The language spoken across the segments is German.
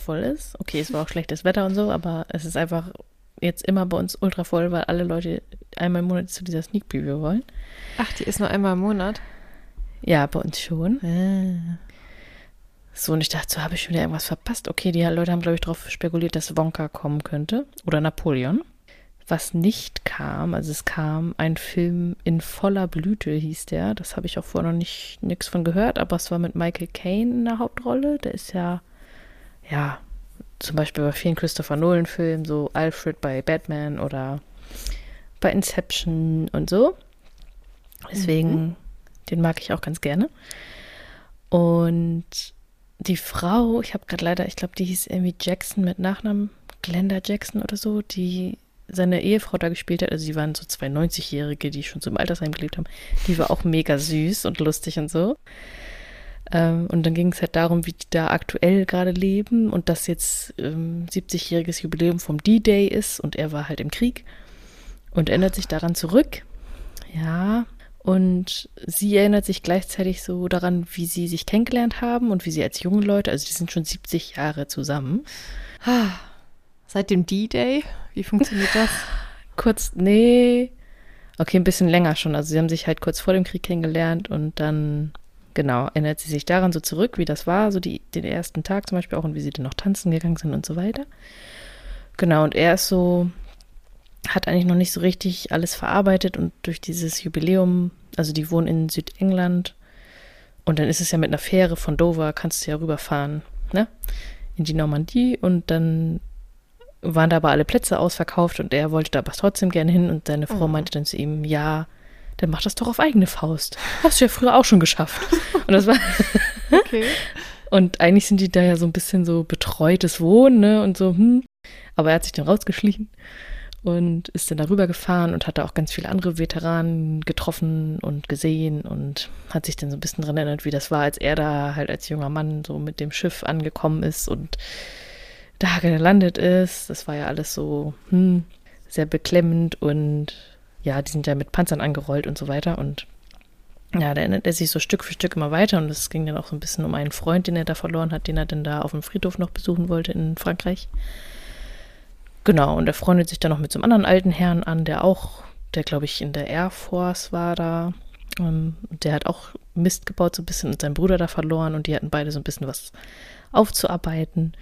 voll ist. Okay, es war auch schlechtes Wetter und so, aber es ist einfach jetzt immer bei uns ultra voll, weil alle Leute einmal im Monat zu dieser Sneak Preview wollen. Ach, die ist nur einmal im Monat? Ja, bei uns schon. Ah. So, und ich dachte, so habe ich schon wieder irgendwas verpasst. Okay, die Leute haben, glaube ich, darauf spekuliert, dass Wonka kommen könnte. Oder Napoleon. Was nicht kam, also es kam ein Film in voller Blüte, hieß der. Das habe ich auch vorher noch nicht nichts von gehört, aber es war mit Michael Caine in der Hauptrolle. Der ist ja, ja, zum Beispiel bei vielen Christopher Nolan-Filmen, so Alfred bei Batman oder bei Inception und so. Deswegen, Mhm. den mag ich auch ganz gerne. Und die Frau, ich habe gerade leider, ich glaube, die hieß irgendwie Jackson mit Nachnamen, Glenda Jackson oder so, die seine Ehefrau da gespielt hat. Also die waren so zwei 90-Jährige, die schon so im Altersheim gelebt haben. Die war auch mega süß und lustig und so. Ähm, und dann ging es halt darum, wie die da aktuell gerade leben und dass jetzt ähm, 70-jähriges Jubiläum vom D-Day ist und er war halt im Krieg und erinnert sich daran zurück. Ja, und sie erinnert sich gleichzeitig so daran, wie sie sich kennengelernt haben und wie sie als junge Leute, also die sind schon 70 Jahre zusammen. Seit dem D-Day? Wie funktioniert das? Kurz, nee, okay, ein bisschen länger schon. Also sie haben sich halt kurz vor dem Krieg kennengelernt und dann, genau, erinnert sie sich daran so zurück, wie das war, so die, den ersten Tag zum Beispiel auch und wie sie dann noch tanzen gegangen sind und so weiter. Genau, und er ist so, hat eigentlich noch nicht so richtig alles verarbeitet und durch dieses Jubiläum, also die wohnen in Südengland und dann ist es ja mit einer Fähre von Dover, kannst du ja rüberfahren, ne? In die Normandie und dann waren da aber alle Plätze ausverkauft und er wollte da aber trotzdem gerne hin und seine Frau Oh. meinte dann zu ihm, ja, dann mach das doch auf eigene Faust. Hast du ja früher auch schon geschafft. Und das war, Okay. und eigentlich sind die da ja so ein bisschen so betreutes Wohnen, ne? Und so, hm. Aber er hat sich dann rausgeschlichen und ist dann darüber gefahren und hat da auch ganz viele andere Veteranen getroffen und gesehen und hat sich dann so ein bisschen dran erinnert, wie das war, als er da halt als junger Mann so mit dem Schiff angekommen ist und da gelandet ist. Das war ja alles so hm, sehr beklemmend und ja, die sind ja mit Panzern angerollt und so weiter und ja, da erinnert er sich so Stück für Stück immer weiter und es ging dann auch so ein bisschen um einen Freund, den er da verloren hat, den er dann da auf dem Friedhof noch besuchen wollte in Frankreich. Genau, und er freundet sich dann noch mit so einem anderen alten Herrn an, der auch, der glaube ich in der Air Force war da. Ähm, der hat auch Mist gebaut so ein bisschen und seinen Bruder da verloren und die hatten beide so ein bisschen was aufzuarbeiten.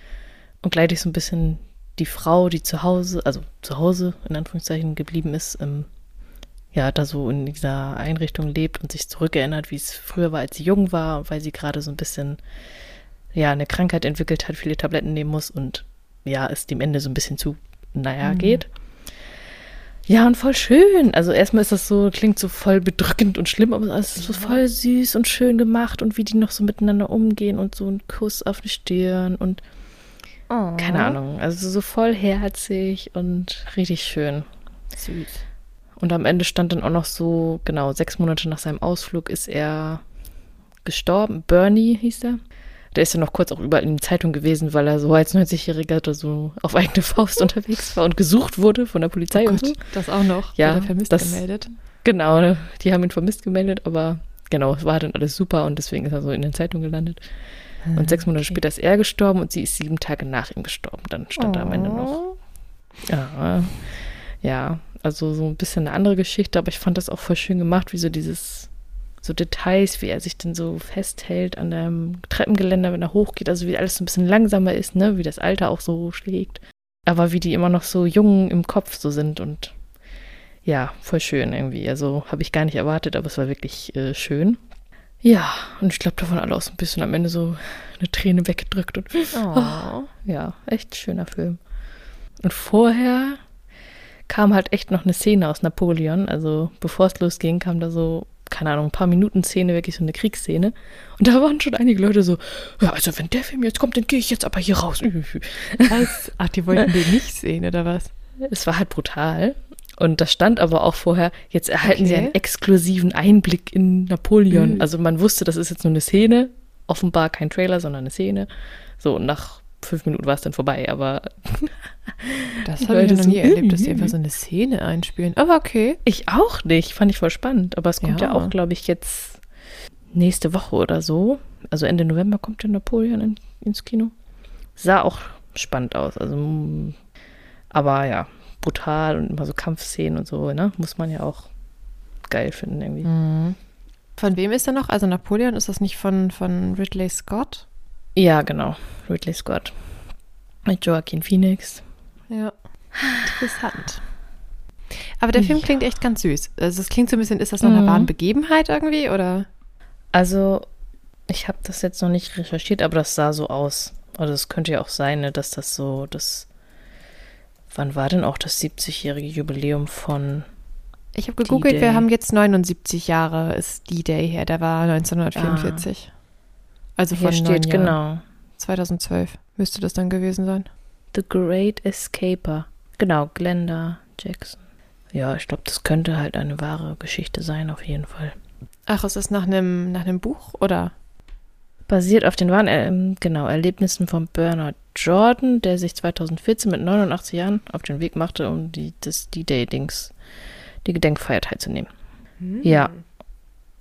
Und gleichzeitig so ein bisschen die Frau, die zu Hause, also zu Hause in Anführungszeichen geblieben ist, ähm, ja, da so in dieser Einrichtung lebt und sich zurückerinnert, wie es früher war, als sie jung war, weil sie gerade so ein bisschen, ja, eine Krankheit entwickelt hat, viele Tabletten nehmen muss und ja, es dem Ende so ein bisschen zu, naja, Mhm. geht. Ja, und voll schön. Also erstmal ist das so, klingt so voll bedrückend und schlimm, aber es ist so voll süß und schön gemacht und wie die noch so miteinander umgehen und so ein Kuss auf die Stirn und Oh. keine Ahnung. Also so voll herzig und richtig schön. Süß. Und am Ende stand dann auch noch so, genau, sechs Monate nach seinem Ausflug ist er gestorben. Bernie hieß er. Der ist ja noch kurz auch überall in die Zeitung gewesen, weil er so als 90-Jähriger da so auf eigene Faust unterwegs war und gesucht wurde von der Polizei Oh und Gott, so. das auch noch. Ja, vermisst das- gemeldet. Genau, ne, die haben ihn vermisst gemeldet, aber genau, es war dann alles super und deswegen ist er so in den Zeitungen gelandet. Und sechs Monate okay. später ist er gestorben und sie ist sieben Tage nach ihm gestorben. Dann stand er am Ende noch. Oh. Ja, ja, also so ein bisschen eine andere Geschichte, aber ich fand das auch voll schön gemacht, wie so dieses, so Details, wie er sich dann so festhält an dem Treppengeländer, wenn er hochgeht, also wie alles so ein bisschen langsamer ist, ne, wie das Alter auch so schlägt. Aber wie die immer noch so jung im Kopf so sind und ja, voll schön irgendwie. Also habe ich gar nicht erwartet, aber es war wirklich äh, schön. Ja, und ich glaube, davon alle auch so ein bisschen am Ende so eine Träne weggedrückt und Oh. ja, echt schöner Film. Und vorher kam halt echt noch eine Szene aus Napoleon. Also bevor es losging, kam da so, keine Ahnung, ein paar Minuten Szene, wirklich so eine Kriegsszene. Und da waren schon einige Leute so, ja, also wenn der Film jetzt kommt, dann gehe ich jetzt aber hier raus. Was? Ach, die wollten den nicht sehen, oder was? Es war halt brutal. Und das stand aber auch vorher, jetzt erhalten sie Okay. einen exklusiven Einblick in Napoleon. Mhm. Also man wusste, das ist jetzt nur eine Szene, offenbar kein Trailer, sondern eine Szene. So, und nach fünf Minuten war es dann vorbei, aber Das habe ich noch so, nie erlebt, dass die einfach so eine Szene einspielen. Aber okay. ich auch nicht. Fand ich voll spannend. Aber es kommt ja, Ja. auch, glaube ich, jetzt nächste Woche oder so. Also Ende November kommt ja Napoleon in ins Kino. Sah auch spannend aus. Also, mm, aber ja, brutal und immer so Kampfszenen und so, ne? Muss man ja auch geil finden irgendwie. Mhm. Von wem ist er noch? Also Napoleon, ist das nicht von, von Ridley Scott? Ja, genau. Ridley Scott. Mit Joaquin Phoenix. Ja. Interessant. Aber der Film Ja. klingt echt ganz süß. Also es klingt so ein bisschen, ist das nach einer Mhm. wahren Begebenheit irgendwie oder? Also, ich habe das jetzt noch nicht recherchiert, aber das sah so aus. Also, es könnte ja auch sein, ne, dass das so, das. Wann war denn auch das 70-jährige Jubiläum von. Ich habe gegoogelt, wir haben jetzt 79 Jahre ist D-Day her, der war 1944. Also Hier von steht genau. 2012 müsste das dann gewesen sein. The Great Escaper. Genau, Glenda Jackson. Ja, ich glaube, das könnte halt eine wahre Geschichte sein, auf jeden Fall. Ach, ist das nach einem nach einem Buch oder? Basiert auf den wahren ähm, genau, Erlebnissen von Bernard Jordan, der sich 2014 mit 89 Jahren auf den Weg machte, um die, das D-Day-Dings, die Gedenkfeier teilzunehmen. Ja.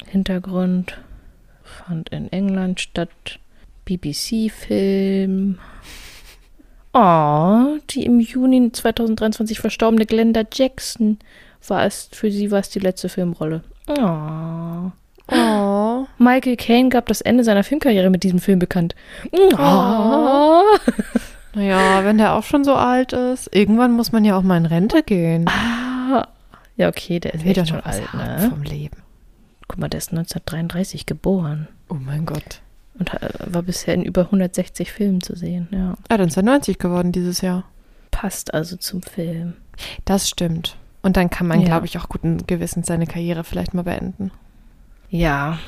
Hintergrund fand in England statt. BBC-Film. Oh, die im Juni 2023 verstorbene Glenda Jackson war es, für sie war es die letzte Filmrolle. Oh. Oh. Michael Caine gab das Ende seiner Filmkarriere mit diesem Film bekannt. Oh. Naja, wenn der auch schon so alt ist, irgendwann muss man ja auch mal in Rente gehen. Ah. Ja, okay, der ist echt schon alt, ne? vom Leben. Guck mal, der ist 1933 geboren Oh mein Gott. und ha- war bisher in über 160 Filmen zu sehen. Ja, Ah, dann ist er 90 geworden dieses Jahr. passt also zum Film. Das stimmt. Und dann kann man, Ja. glaube ich, auch guten Gewissens seine Karriere vielleicht mal beenden. Ja,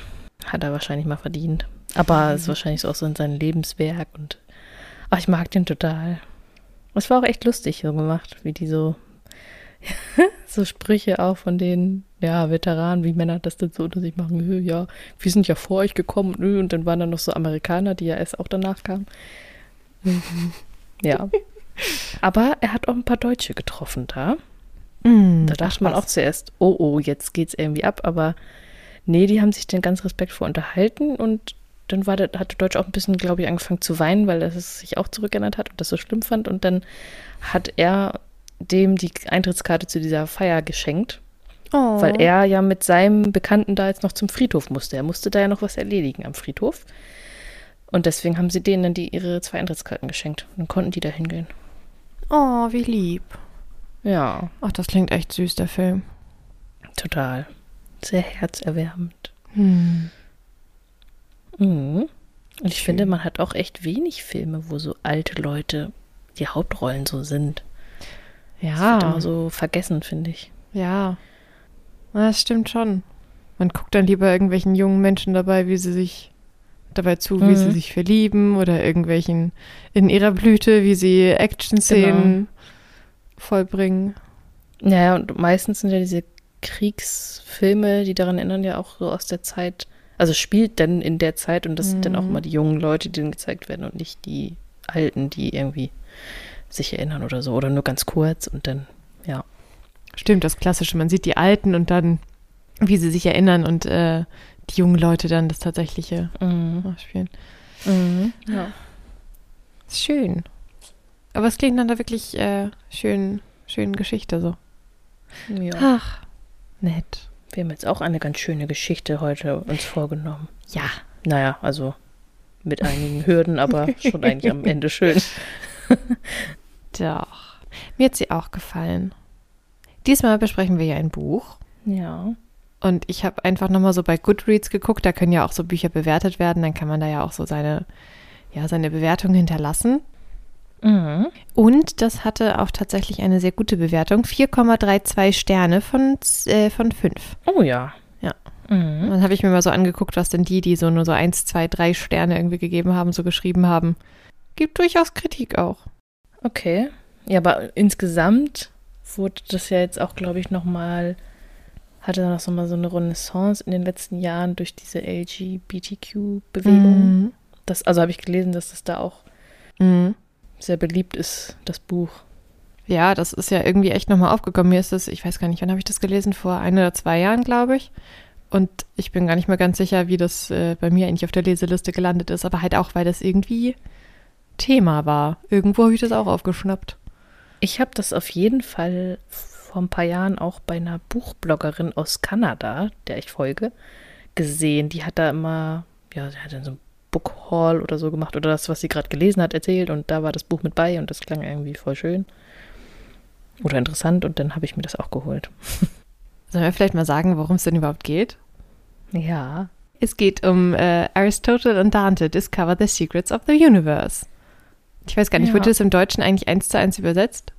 hat er wahrscheinlich mal verdient. Aber ist wahrscheinlich auch so in seinem Lebenswerk und ach, ich mag den total. Es war auch echt lustig so gemacht, wie die so so Sprüche auch von den ja, Veteranen, wie Männer das dann so unter sich machen. "Hö, Ja, wir sind ja vor euch gekommen nö, und dann waren da noch so Amerikaner, die ja erst auch danach kamen. Mhm. Ja. Aber er hat auch ein paar Deutsche getroffen da. Da dachte man auch zuerst, oh oh, jetzt geht's irgendwie ab, aber nee, die haben sich dann ganz respektvoll unterhalten und dann war der, hat der Deutsche auch ein bisschen, glaube ich, angefangen zu weinen, weil er es sich auch zurückerinnert hat und das so schlimm fand. Und dann hat er dem die Eintrittskarte zu dieser Feier geschenkt, Oh. weil er ja mit seinem Bekannten da jetzt noch zum Friedhof musste. Er musste da ja noch was erledigen am Friedhof. Und deswegen haben sie denen dann die, ihre zwei Eintrittskarten geschenkt. Und dann konnten die da hingehen. Oh, wie lieb. Ja, Ach, das klingt echt süß, der Film. total. Sehr herzerwärmend. Hm. Mhm. Und ich Schön. finde, man hat auch echt wenig Filme, wo so alte Leute die Hauptrollen so sind. Das wird Ja, immer so vergessen, finde ich. ja. Das stimmt schon. Man guckt dann lieber irgendwelchen jungen Menschen dabei, wie sie sich dabei zu, wie Mhm. sie sich verlieben oder irgendwelchen in ihrer Blüte, wie sie Action-Szenen vollbringen. Naja, und meistens sind ja diese Kriegsfilme, die daran erinnern, ja auch so aus der Zeit, also spielt dann in der Zeit und das sind dann auch Mhm. immer die jungen Leute, die dann gezeigt werden und nicht die Alten, die irgendwie sich erinnern oder so oder nur ganz kurz und dann, ja. Stimmt, das Klassische. Man sieht die Alten und dann, wie sie sich erinnern und äh, die jungen Leute dann das Tatsächliche Mhm. nachspielen. Mhm. Ja. Ist schön. Aber es klingt nach einer wirklich äh, schönen, schönen Geschichte so. ja. Ach, nett. Wir haben jetzt auch eine ganz schöne Geschichte heute uns vorgenommen. Ja. Naja, also mit einigen Hürden, aber schon eigentlich am Ende schön. Doch. Mir hat sie auch gefallen. Diesmal besprechen wir ja ein Buch. Ja. Und ich habe einfach nochmal so bei Goodreads geguckt, da können ja auch so Bücher bewertet werden, dann kann man da ja auch so seine, ja, seine Bewertung hinterlassen. Mhm. Und das hatte auch tatsächlich eine sehr gute Bewertung. 4,32 Sterne von, äh, von 5. Oh ja. Ja. Mhm. Dann habe ich mir mal so angeguckt, was denn die, die so nur so 1, 2, 3 Sterne irgendwie gegeben haben, so geschrieben haben. Gibt durchaus Kritik auch. Okay. Ja, aber insgesamt wurde das ja jetzt auch, glaube ich, nochmal, hatte noch so mal so eine Renaissance in den letzten Jahren durch diese LGBTQ-Bewegung. Mhm. Das, also habe ich gelesen, dass das da auch Mhm. sehr beliebt ist, das Buch. Ja, das ist ja irgendwie echt nochmal aufgekommen. Mir ist das, ich weiß gar nicht, wann habe ich das gelesen? Vor ein oder zwei Jahren, glaube ich. Und ich bin gar nicht mehr ganz sicher, wie das äh, bei mir eigentlich auf der Leseliste gelandet ist. Aber halt auch, weil das irgendwie Thema war. Irgendwo habe ich das auch aufgeschnappt. Ich habe das auf jeden Fall vor ein paar Jahren auch bei einer Buchbloggerin aus Kanada, der ich folge, gesehen. Die hat da immer, ja, sie hat dann so ein Book Haul oder so gemacht oder das, was sie gerade gelesen hat, erzählt und da war das Buch mit bei und das klang irgendwie voll schön oder interessant und dann habe ich mir das auch geholt. Sollen wir vielleicht mal sagen, worum es denn überhaupt geht? Ja. Es geht um äh, Aristotle und Dante Discover the Secrets of the Universe. Ich weiß gar nicht, Ja. wurde das im Deutschen eigentlich eins zu eins übersetzt?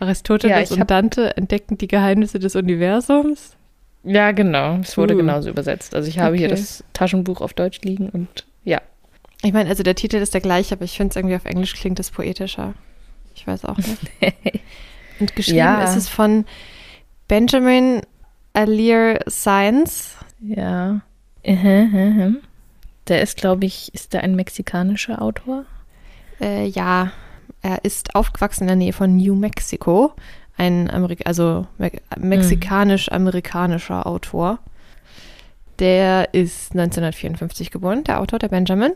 Aristoteles ich und Dante entdeckten die Geheimnisse des Universums? Ja, genau. Es wurde Uh. genauso übersetzt. Also ich habe hier Okay. das Taschenbuch auf Deutsch liegen und ja. Ich meine, also der Titel ist der gleiche, aber ich finde es irgendwie auf Englisch klingt es poetischer. Ich weiß auch nicht. Und geschrieben Ja. ist es von Benjamin Alir Science. Ja. Der ist, glaube ich, ist der ein mexikanischer Autor? Äh, ja, er ist aufgewachsen in der Nähe von New Mexico. Ein Amerik also me mexikanisch-amerikanischer Autor. Der ist 1954 geboren, der Autor, der Benjamin.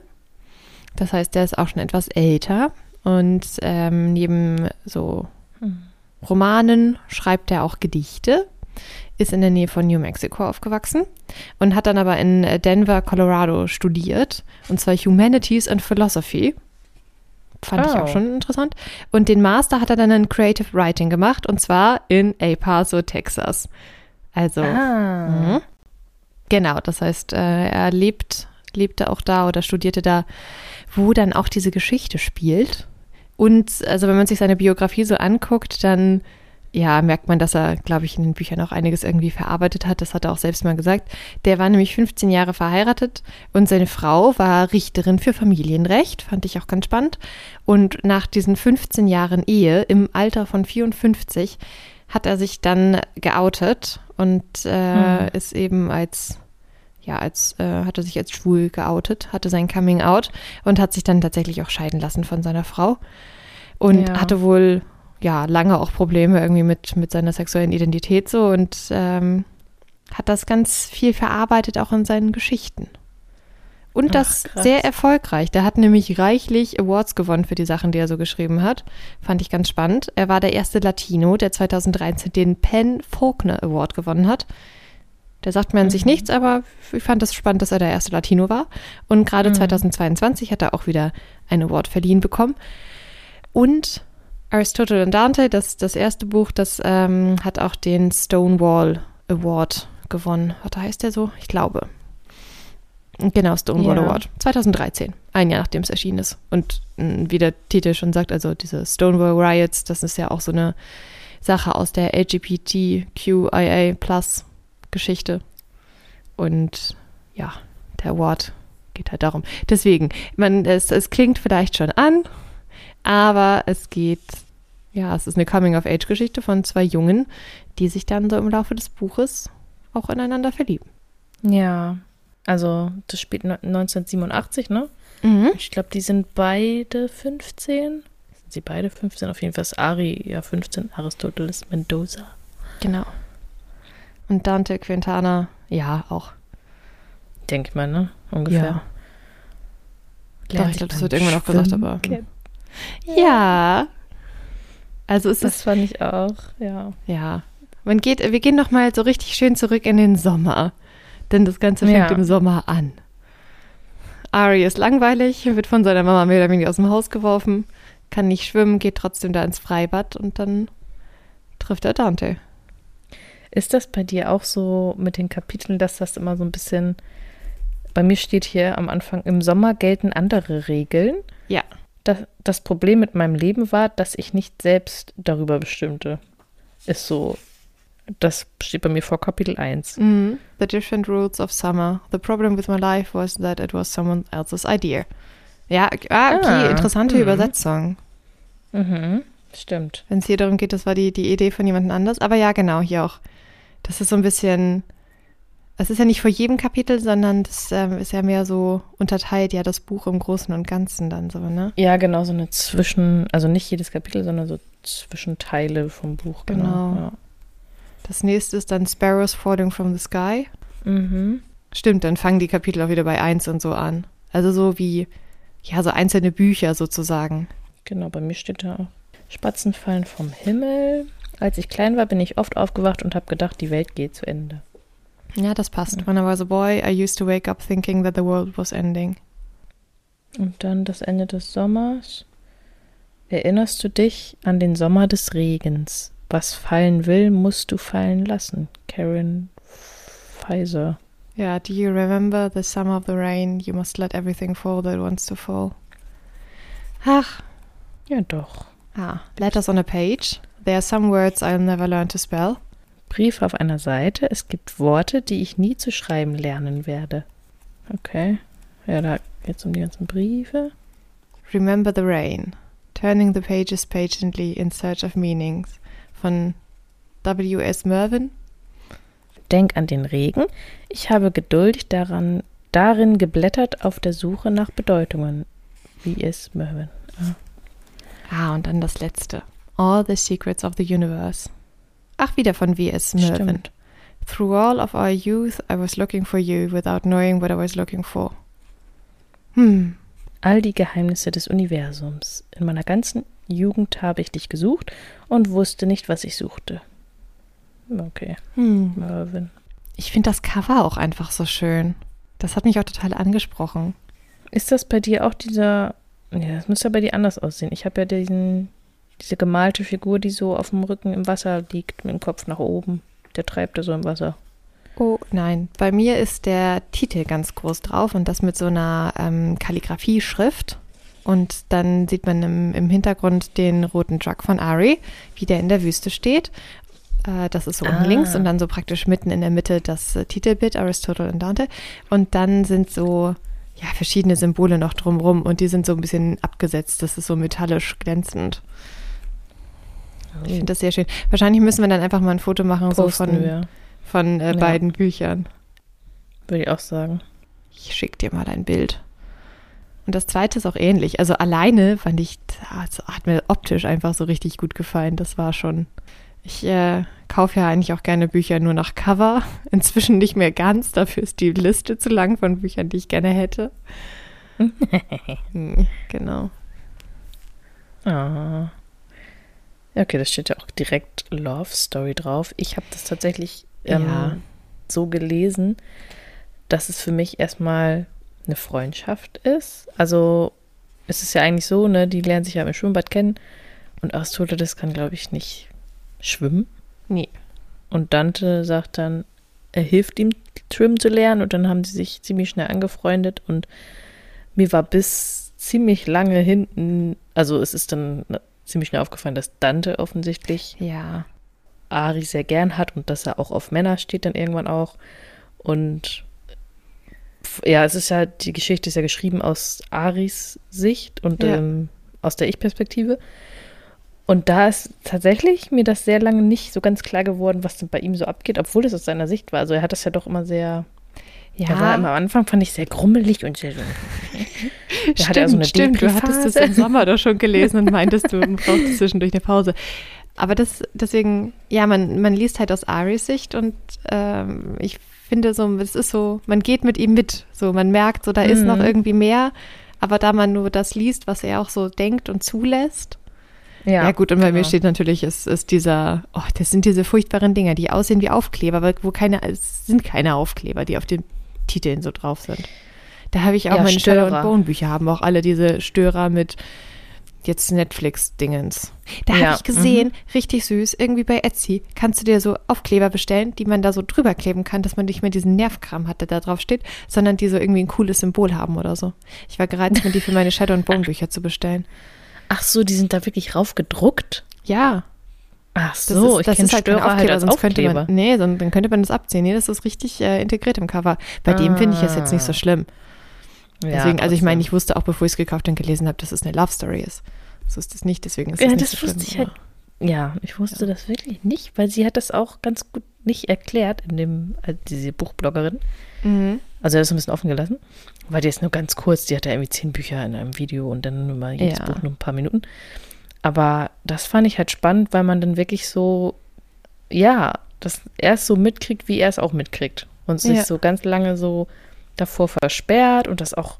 Das heißt, der ist auch schon etwas älter. Und ähm, neben so Mhm. Romanen schreibt er auch Gedichte, ist in der Nähe von New Mexico aufgewachsen und hat dann aber in Denver, Colorado studiert, und zwar Humanities and Philosophy. Fand ich Oh. auch schon interessant. Und den Master hat er dann in Creative Writing gemacht, und zwar in El Paso, Texas. Also, Ah. mhm. genau, das heißt, äh, er lebt, lebte auch da oder studierte da, wo dann auch diese Geschichte spielt. Und also wenn man sich seine Biografie so anguckt, dann ja, merkt man, dass er, glaube ich, in den Büchern auch einiges irgendwie verarbeitet hat. Das hat er auch selbst mal gesagt. Der war nämlich 15 Jahre verheiratet und seine Frau war Richterin für Familienrecht, fand ich auch ganz spannend. Und nach diesen 15 Jahren Ehe im Alter von 54 hat er sich dann geoutet und äh, Hm. ist eben als ja, als äh, hat er sich als schwul geoutet, hatte sein Coming Out und hat sich dann tatsächlich auch scheiden lassen von seiner Frau und Ja. hatte wohl ja lange auch Probleme irgendwie mit mit seiner sexuellen Identität so und ähm, hat das ganz viel verarbeitet auch in seinen Geschichten. Und Ach, das krass. sehr erfolgreich. Der hat nämlich reichlich Awards gewonnen für die Sachen, die er so geschrieben hat. Fand ich ganz spannend. Er war der erste Latino, der 2013 den Penn Faulkner Award gewonnen hat. Da sagt man sich Mhm. nichts, aber ich fand es spannend, dass er der erste Latino war. Und gerade Mhm. 2022 hat er auch wieder einen Award verliehen bekommen. Und Aristotle und Dante, das, das erste Buch, das ähm, hat auch den Stonewall Award gewonnen. Warte, heißt der so? Ich glaube. Genau, Stonewall Ja. Award. 2013, ein Jahr nachdem es erschienen ist. Und mh, wie der Titel schon sagt, also diese Stonewall Riots, das ist ja auch so eine Sache aus der LGBTQIA Plus Geschichte. Und ja, der Award geht halt darum. Deswegen, man, es, es klingt vielleicht schon an, aber es geht, ja, es ist eine Coming-of-Age-Geschichte von zwei Jungen, die sich dann so im Laufe des Buches auch ineinander verlieben. Ja. Also, das spielt neun- 1987, ne? Mhm. Ich glaube, die sind beide 15. Sind sie beide 15? Auf jeden Fall ist Ari ja 15, Aristoteles Mendoza. Genau. Und Dante Quintana, ja, auch. Denke ich mal, ne? Ungefähr. Ja. Doch, ich glaube, das wird irgendwann auch gesagt, aber. Schwimmen Ja. Also ist es, Das fand ich auch, ja. ja. Man geht, wir gehen noch mal so richtig schön zurück in den Sommer. Denn das Ganze fängt Ja. im Sommer an. Ari ist langweilig, wird von seiner Mama mehr oder weniger aus dem Haus geworfen, kann nicht schwimmen, geht trotzdem da ins Freibad und dann trifft er Dante. Ist das bei dir auch so mit den Kapiteln, dass das immer so ein bisschen. Bei mir steht hier am Anfang, im Sommer gelten andere Regeln. Ja. Das, das Problem mit meinem Leben war, dass ich nicht selbst darüber bestimmte. Ist so. Das steht bei mir vor Kapitel 1. Mhm. The different rules of summer. The problem with my life was that it was someone else's idea. Ja, ah, okay, Ah, interessante mhm. Übersetzung. Mhm. Stimmt. Wenn es hier darum geht, das war die, die Idee von jemand anders. Aber ja, genau, hier auch. Das ist so ein bisschen, es ist ja nicht vor jedem Kapitel, sondern das ähm, ist ja mehr so unterteilt, ja, das Buch im Großen und Ganzen dann so, ne? Ja, genau, so eine Zwischen, also nicht jedes Kapitel, sondern so Zwischenteile vom Buch, genau. Genau. Das nächste ist dann Sparrows Falling from the Sky. Ja. Mhm. Stimmt, dann fangen die Kapitel auch wieder bei 1 und so an. Also so wie ja, so einzelne Bücher sozusagen. Genau, bei mir steht da auch. Spatzen fallen vom Himmel. Als ich klein war, bin ich oft aufgewacht und habe gedacht, die Welt geht zu Ende. Ja, das passt. When I was a boy, I used to wake up thinking that the world was ending. Und dann das Ende des Sommers. Erinnerst du dich an den Sommer des Regens? Was fallen will, musst du fallen lassen. Karen Pfizer. Yeah, do you remember the summer of the rain? You must let everything fall that wants to fall. Ach, Ja, doch. ah, letters on a page. There are some words I'll never learn to spell. Brief auf einer Seite. Es gibt Worte, die ich nie zu schreiben lernen werde. Okay. Ja, da geht es um die ganzen Briefe. Remember the rain. Turning the pages patiently in search of meanings. Von W.S. Mervyn. Denk an den Regen. Ich habe geduldig daran, darin geblättert auf der Suche nach Bedeutungen. Wie es Mervyn. Ah, und dann das letzte. All the Secrets of the Universe. Ach, wieder von W.S. Mervyn. Stimmt. Through all of our youth, I was looking for you without knowing what I was looking for. Hm, All die Geheimnisse des Universums. In meiner ganzen Jugend habe ich dich gesucht und wusste nicht, was ich suchte. Okay, hm. Mervyn. Ich finde das Cover auch einfach so schön. Das hat mich auch total angesprochen. Ist das bei dir auch dieser. Ja, das müsste ja bei dir anders aussehen. Ich habe ja diesen, diese gemalte Figur, die so auf dem Rücken im Wasser liegt, mit dem Kopf nach oben. Der treibt da so im Wasser. Oh nein, bei mir ist der Titel ganz groß drauf und das mit so einer ähm, Kalligrafie-Schrift. Und dann sieht man im, im Hintergrund den roten Truck von Ari, wie der in der Wüste steht. Äh, das ist so Ah. unten links und dann so praktisch mitten in der Mitte das äh, Titelbild Aristotle und Dante. Und dann sind so ja, verschiedene Symbole noch drumrum und die sind so ein bisschen abgesetzt. Das ist so metallisch glänzend. Ich finde das sehr schön. Wahrscheinlich müssen wir dann einfach mal ein Foto machen so Posten von, wir, von äh, Ja. beiden Büchern. würde ich auch sagen. Ich schicke dir mal ein Bild. Und das zweite ist auch ähnlich. Also alleine fand ich, also hat mir optisch einfach so richtig gut gefallen. Das war schon. Ich äh, kaufe ja eigentlich auch gerne Bücher nur nach Cover. Inzwischen nicht mehr ganz. Dafür ist die Liste zu lang von Büchern, die ich gerne hätte. Hm, genau. Ah. Okay, das steht ja auch direkt Love Story drauf. Ich habe das tatsächlich ähm, Ja. so gelesen, dass es für mich erstmal eine Freundschaft ist. Also es ist ja eigentlich so, ne, die lernen sich ja im Schwimmbad kennen und Aristoteles kann, glaube ich, nicht schwimmen. Nee. Und Dante sagt dann, er hilft ihm, schwimmen zu lernen und dann haben sie sich ziemlich schnell angefreundet und mir war bis ziemlich lange hinten, also es ist dann ziemlich schnell aufgefallen, dass Dante offensichtlich Ja. Ari sehr gern hat und dass er auch auf Männer steht dann irgendwann auch. Und ja, es ist ja, die Geschichte ist ja geschrieben aus Aris Sicht und Ja. ähm, aus der Ich-Perspektive. Und da ist tatsächlich mir das sehr lange nicht so ganz klar geworden, was denn bei ihm so abgeht, obwohl es aus seiner Sicht war. Also er hat das ja doch immer sehr, Ja, er war immer am Anfang fand ich sehr grummelig und sehr, er hatte ja so eine stimmt. Du hattest das im Sommer doch schon gelesen und meintest, du brauchst zwischendurch eine Pause. Aber das, deswegen, ja, man, man liest halt aus Aris Sicht und ähm, ich finde so, es ist so, man geht mit ihm mit. So, man merkt, so, da ist Mhm. noch irgendwie mehr. Aber da man nur das liest, was er auch so denkt und zulässt. Ja, gut, und bei mir genau. steht natürlich, es ist dieser, oh, das sind diese furchtbaren Dinger, die aussehen wie Aufkleber, aber wo keine, es sind keine Aufkleber, die auf den Titeln so drauf sind. Da habe ich auch Ja, meine Shadow Störer. Bone Bücher, haben auch alle diese Störer mit jetzt Netflix-Dingens. Da Ja, habe ich gesehen, richtig süß, irgendwie bei Etsy kannst du dir so Aufkleber bestellen, die man da so drüber kleben kann, dass man nicht mehr diesen Nervkram hat, der da drauf steht, sondern die so irgendwie ein cooles Symbol haben oder so. Ich war gereizt, mir die für meine Shadow and Bone Bücher zu bestellen. Ach so, die sind da wirklich rauf gedruckt? Ja, Ach Das so, ist, ich das kenne ist halt Störer halt als sonst könnte Aufkleber. man, nee, sonst, dann könnte man das abziehen. Nee, das ist richtig äh, integriert im Cover. Bei dem finde ich es jetzt nicht so Ah. schlimm. Ja, Deswegen, also ich meine, ich wusste auch, bevor ich es gekauft und gelesen habe, dass es eine Love Story ist. So ist es nicht, deswegen ist Ja, es nicht das so schlimm. wusste ich halt. Ja, ich wusste das wirklich nicht, weil sie hat das auch ganz gut nicht erklärt in dem, äh, diese Buchbloggerin. Mhm. Also er hat es ein bisschen offen gelassen, weil die ist nur ganz kurz, die hat ja irgendwie zehn Bücher in einem Video und dann mal jedes Ja. Buch nur ein paar Minuten. Aber das fand ich halt spannend, weil man dann wirklich so, ja, das erst so mitkriegt, wie er es auch mitkriegt. Und sich Ja. so ganz lange so davor versperrt und das auch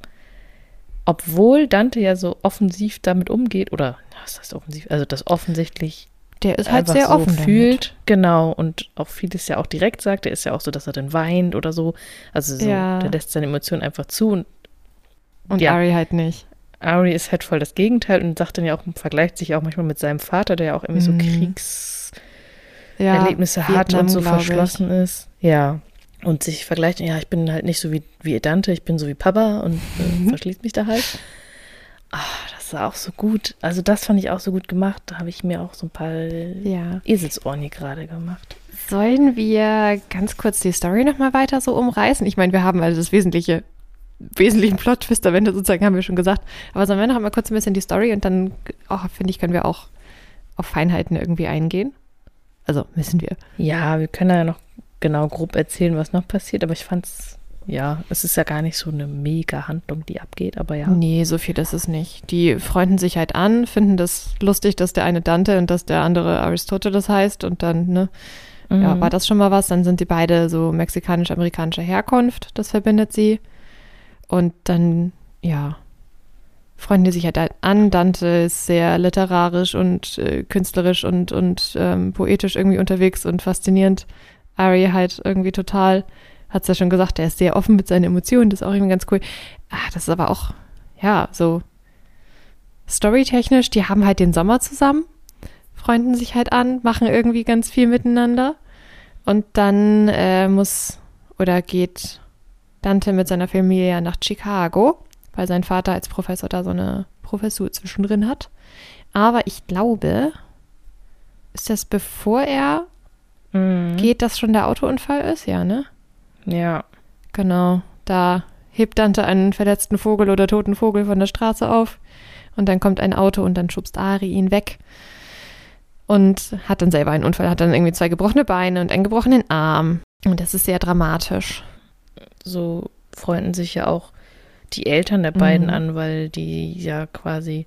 obwohl Dante ja so offensiv damit umgeht, oder was heißt offensiv, also das offensichtlich Der ist halt sehr so offen fühlt, genau, und auch vieles ja auch direkt sagt, der ist ja auch so, dass er dann weint oder so, also so, Ja. der lässt seine Emotionen einfach zu und damit. Und Ja. Ari halt nicht. Ari ist halt voll das Gegenteil und sagt dann ja auch, vergleicht sich auch manchmal mit seinem Vater, der ja auch irgendwie Mhm. so Kriegserlebnisse Ja, hat und so glaub ich. verschlossen ist. Ja. Und sich vergleicht, ja, ich bin halt nicht so wie, wie Dante, ich bin so wie Papa und äh, Mhm. verschließt mich da halt. Ah, das war auch so gut. Also das fand ich auch so gut gemacht. Da habe ich mir auch so ein paar Ja. Eselsohren hier gerade gemacht. Sollen wir ganz kurz die Story nochmal weiter so umreißen? Ich meine, wir haben also das Wesentliche, wesentlichen Plot-Twist am Ende sozusagen, haben wir schon gesagt. Aber sollen wir noch mal kurz ein bisschen die Story und dann, oh, finde ich, können wir auch auf Feinheiten irgendwie eingehen? Also, müssen wir. Ja, wir können ja noch genau grob erzählen, was noch passiert, aber ich fand's, ja, es ist ja gar nicht so eine mega Handlung, die abgeht, aber ja. Nee, so viel ist es nicht. Die freunden sich halt an, finden das lustig, dass der eine Dante und dass der andere Aristoteles heißt und dann, ne, ja, Mhm. war das schon mal was. Dann sind die beide so mexikanisch-amerikanischer Herkunft, das verbindet sie. Und dann, ja, freunden die sich halt an. Dante ist sehr literarisch und äh, künstlerisch und, und ähm, poetisch irgendwie unterwegs und faszinierend. Ari halt irgendwie total, hat es ja schon gesagt, der ist sehr offen mit seinen Emotionen, das ist auch irgendwie ganz cool. Ah, das ist aber auch, ja, so storytechnisch, die haben halt den Sommer zusammen, freunden sich halt an, machen irgendwie ganz viel miteinander. Und dann äh, muss oder geht Dante mit seiner Familie nach Chicago, weil sein Vater als Professor da so eine Professur zwischendrin hat. Aber ich glaube, ist das bevor er Mhm. geht, dass schon der Autounfall ist? Ja, ne? Ja. Genau. Da hebt Dante einen verletzten Vogel oder toten Vogel von der Straße auf und dann kommt ein Auto und dann schubst Ari ihn weg und hat dann selber einen Unfall, hat dann irgendwie zwei gebrochene Beine und einen gebrochenen Arm. Und das ist sehr dramatisch. so freunden sich ja auch die Eltern der beiden Mhm. an, weil die ja quasi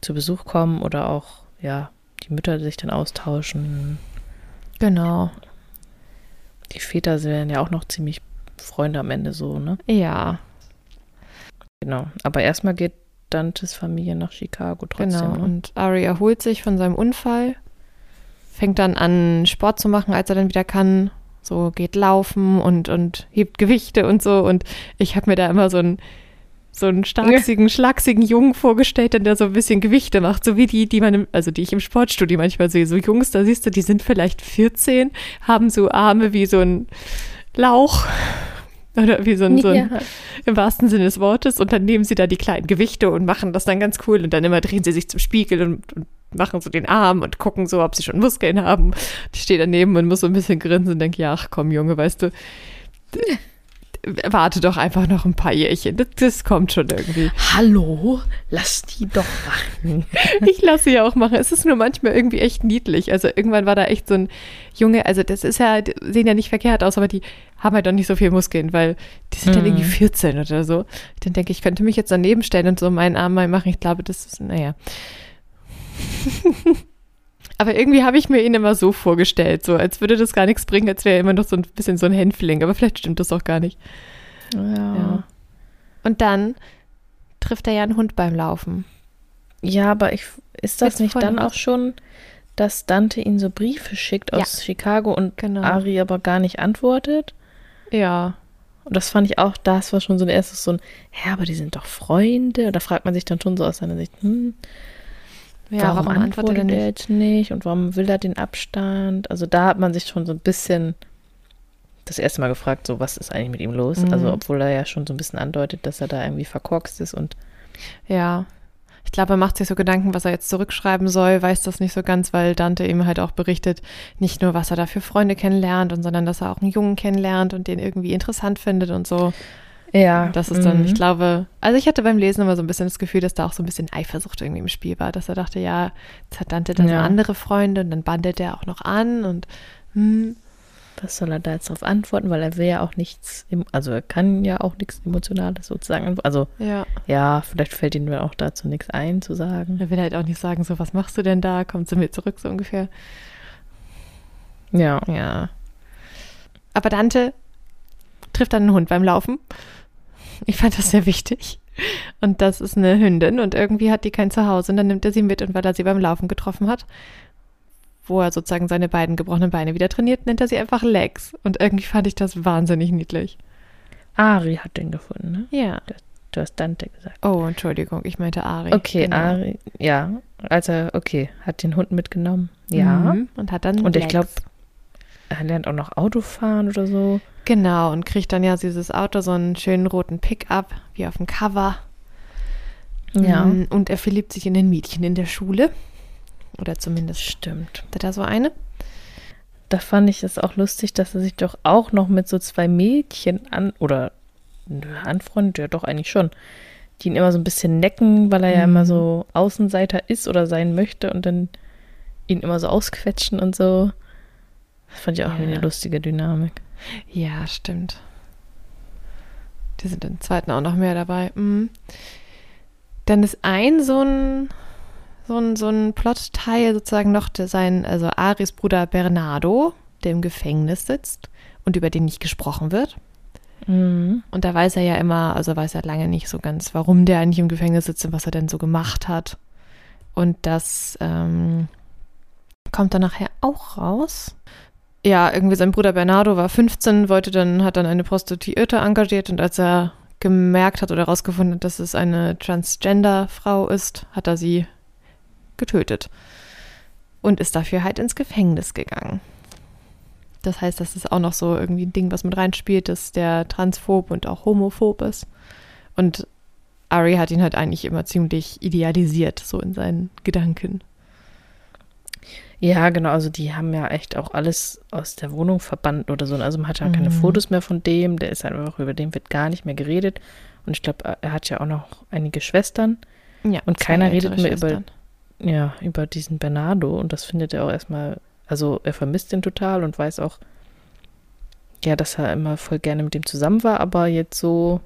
zu Besuch kommen oder auch, ja, die Mütter sich dann austauschen. Genau. Die Väter werden ja auch noch ziemlich Freunde am Ende so, ne? Ja, Genau. Aber erstmal geht Dantes Familie nach Chicago trotzdem. genau. Ne? Und Ari erholt sich von seinem Unfall, fängt dann an, Sport zu machen, als er dann wieder kann. So geht laufen und, und hebt Gewichte und so. Und ich habe mir da immer so einen, so einen starksigen, schlagsigen Jungen vorgestellt, der so ein bisschen Gewichte macht, so wie die, die man, im, also die ich im Sportstudio manchmal sehe. So Jungs, da siehst du, die sind vielleicht 14, haben so Arme wie so ein Lauch. Oder wie so ein, so ein Ja. im wahrsten Sinne des Wortes. Und dann nehmen sie da die kleinen Gewichte und machen das dann ganz cool. Und dann immer drehen sie sich zum Spiegel und, und machen so den Arm und gucken so, ob sie schon Muskeln haben. Ich stehe daneben und muss so ein bisschen grinsen und denke, ja, ach komm, Junge, weißt du, warte doch einfach noch ein paar Jährchen. Das, das kommt schon irgendwie. Hallo, lass die doch machen. Ich lasse sie ja auch machen. Es ist nur manchmal irgendwie echt niedlich. Also irgendwann war da echt so ein Junge, also das ist ja, sehen ja nicht verkehrt aus, aber die haben halt doch nicht so viel Muskeln, weil die sind Mhm. irgendwie 14 oder so. Dann denke ich, ich könnte mich jetzt daneben stellen und so meinen Arm mal machen. Ich glaube, das ist, naja. aber irgendwie habe ich mir ihn immer so vorgestellt, so als würde das gar nichts bringen, als wäre er immer noch so ein bisschen so ein Hänfling. Aber vielleicht stimmt das auch gar nicht. Ja. Ja. Und dann trifft er ja einen Hund beim Laufen. Ja, aber ich, ist das du nicht dann auch schon, dass Dante ihn so Briefe schickt Ja. aus Chicago und Genau. Ari aber gar nicht antwortet? Ja. Und das fand ich auch, das war schon so ein erstes so ein, hä, aber die sind doch Freunde. Und da fragt man sich dann schon so aus seiner Sicht, hm, Ja, warum, antwortet er nicht? jetzt nicht und warum will er den Abstand? Also da hat man sich schon so ein bisschen das erste Mal gefragt, so was ist eigentlich mit ihm los? Mhm. Also obwohl er ja schon so ein bisschen andeutet, dass er da irgendwie verkorkst ist und Ja. Ich glaube, er macht sich so Gedanken, was er jetzt zurückschreiben soll, weiß das nicht so ganz, weil Dante ihm halt auch berichtet, nicht nur, was er da für Freunde kennenlernt, und sondern dass er auch einen Jungen kennenlernt und den irgendwie interessant findet und so. Ja, Das ist dann, mhm. ich glaube, also ich hatte beim Lesen immer so ein bisschen das Gefühl, dass da auch so ein bisschen Eifersucht irgendwie im Spiel war, dass er dachte, ja, jetzt hat Dante dann Ja. so andere Freunde und dann bandelt er auch noch an und hm, Was soll er da jetzt drauf antworten? Weil er will ja auch nichts, also er kann ja auch nichts Emotionales sozusagen. Also ja. ja, vielleicht fällt ihm auch dazu nichts ein zu sagen. Er will halt auch nicht sagen, so, was machst du denn da? Komm zu mir zurück, so ungefähr. Ja. Ja. Aber Dante trifft dann einen Hund beim Laufen. Ich fand das sehr wichtig. Und das ist eine Hündin und irgendwie hat die kein Zuhause und dann nimmt er sie mit und weil er sie beim Laufen getroffen hat, wo er sozusagen seine beiden gebrochenen Beine wieder trainiert, nennt er sie einfach Legs. Und irgendwie fand ich das wahnsinnig niedlich. Ari hat den gefunden, ne? Ja. Du hast Dante gesagt. Oh, Entschuldigung, ich meinte Ari. Okay, Genau. Ari, ja. Also, okay, hat den Hund mitgenommen. Ja. Mhm. Und hat dann Und ich Legs. glaube, er lernt auch noch Auto fahren oder so. Genau, und kriegt dann ja dieses Auto, so einen schönen roten Pickup, wie auf dem Cover. Ja. Mm, Und er verliebt sich in ein Mädchen in der Schule. Oder zumindest Stimmt. hat er so eine. Da fand ich es auch lustig, dass er sich doch auch noch mit so zwei Mädchen an oder anfreundet, ja doch eigentlich schon, die ihn immer so ein bisschen necken, weil er ja Mhm. immer so Außenseiter ist oder sein möchte und dann ihn immer so ausquetschen und so. Das fand ich auch Ja. eine lustige Dynamik. Ja, stimmt. Die sind im zweiten auch noch mehr dabei. Mhm. Dann ist ein so ein, so ein, so ein Plotteil sozusagen noch der sein, also Aris Bruder Bernardo, der im Gefängnis sitzt und über den nicht gesprochen wird. Mhm. Und da weiß er ja immer, also weiß er lange nicht so ganz, warum der eigentlich im Gefängnis sitzt und was er denn so gemacht hat. Und das ähm, kommt dann nachher auch raus. Ja, irgendwie sein Bruder Bernardo war 15, wollte dann, hat dann eine Prostituierte engagiert und als er gemerkt hat oder herausgefunden hat, dass es eine Transgender-Frau ist, hat er sie getötet. Und ist dafür halt ins Gefängnis gegangen. Das heißt, das ist auch noch so irgendwie ein Ding, was mit reinspielt, dass der transphob und auch homophob ist. Und Ari hat ihn halt eigentlich immer ziemlich idealisiert, so in seinen Gedanken. Ja, genau, also die haben ja echt auch alles aus der Wohnung verbannt oder so. Also man hat ja keine Mhm. Fotos mehr von dem, der ist einfach, über den wird gar nicht mehr geredet. Und ich glaube, er hat ja auch noch einige Schwestern. Ja, Und keiner redet mehr über-. Ja, über diesen Bernardo und das findet er auch erstmal, also er vermisst den total und weiß auch, ja, dass er immer voll gerne mit dem zusammen war, aber jetzt so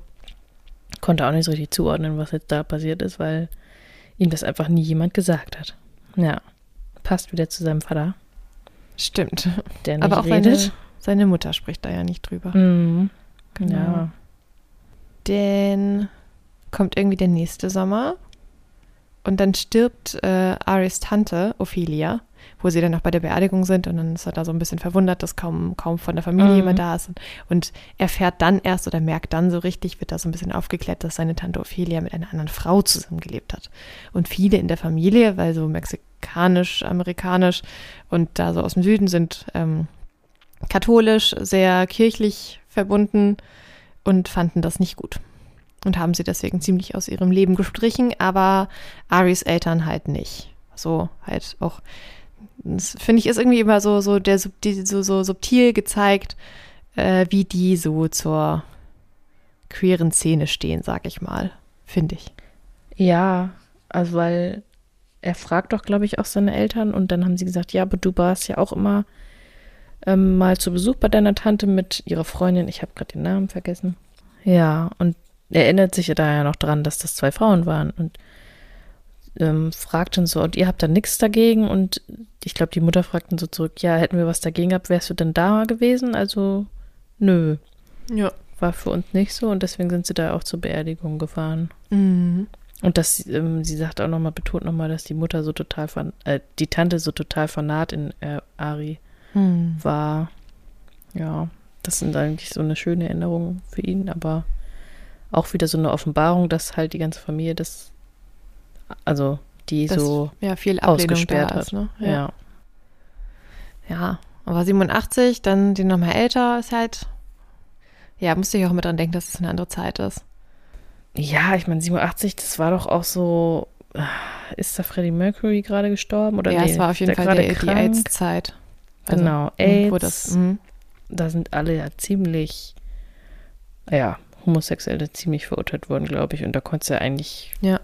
konnte er auch nicht so richtig zuordnen, was jetzt da passiert ist, weil ihm das einfach nie jemand gesagt hat. Ja, passt wieder zu seinem Vater, Stimmt. der nicht Aber auch redet. seine, seine Mutter spricht da ja nicht drüber. Mhm. Genau. Ja. Dann kommt irgendwie der nächste Sommer und dann stirbt äh, Aris Tante, Ophelia, wo sie dann noch bei der Beerdigung sind und dann ist er da so ein bisschen verwundert, dass kaum, kaum von der Familie Mhm. jemand da ist und, und erfährt dann erst oder merkt dann so richtig, wird da so ein bisschen aufgeklärt, dass seine Tante Ophelia mit einer anderen Frau zusammengelebt hat. Und viele in der Familie, weil so mexikanisch, amerikanisch und da so aus dem Süden sind ähm, katholisch, sehr kirchlich verbunden und fanden das nicht gut. Und haben sie deswegen ziemlich aus ihrem Leben gestrichen, aber Aris Eltern halt nicht. So halt auch, das finde ich ist irgendwie immer so, so, der, so, so subtil gezeigt, äh, wie die so zur queeren Szene stehen, sag ich mal. Finde ich. Ja, also weil er fragt doch, glaube ich, auch seine Eltern und dann haben sie gesagt, ja, aber du warst ja auch immer ähm, mal zu Besuch bei deiner Tante mit ihrer Freundin. Ich habe gerade den Namen vergessen. Ja, und er erinnert sich ja da ja noch dran, dass das zwei Frauen waren und ähm, fragt dann so, und ihr habt da nichts dagegen? Und ich glaube, die Mutter fragt dann so zurück, ja, hätten wir was dagegen gehabt, wärst du denn da gewesen? Also, nö, Ja. war für uns nicht so und deswegen sind sie da auch zur Beerdigung gefahren. Mhm. Und das, ähm, sie sagt auch nochmal, betont nochmal, dass die Mutter so total, ver äh, die Tante so total vernarrt in äh, Ari Mhm. war. Ja, das sind eigentlich so eine schöne Erinnerung für ihn, aber auch wieder so eine Offenbarung, dass halt die ganze Familie das, also die Das- so Ja, viel Ablehnung ausgesperrt da hat. ist, ne? ja. Ja, aber 87, dann die nochmal älter ist halt. Ja, musste ich auch mit dran denken, dass es eine andere Zeit ist. Ja, ich meine, 87, das war doch auch so, äh, ist da Freddie Mercury gerade gestorben? Oder ja, nee, es war auf jeden Fall gerade der, die? AIDS-Zeit. Genau, mhm, AIDS. das, mhm. da sind alle ja ziemlich, ja, Homosexuelle ziemlich verurteilt worden, glaube ich. Und da konntest du ja eigentlich, Ja.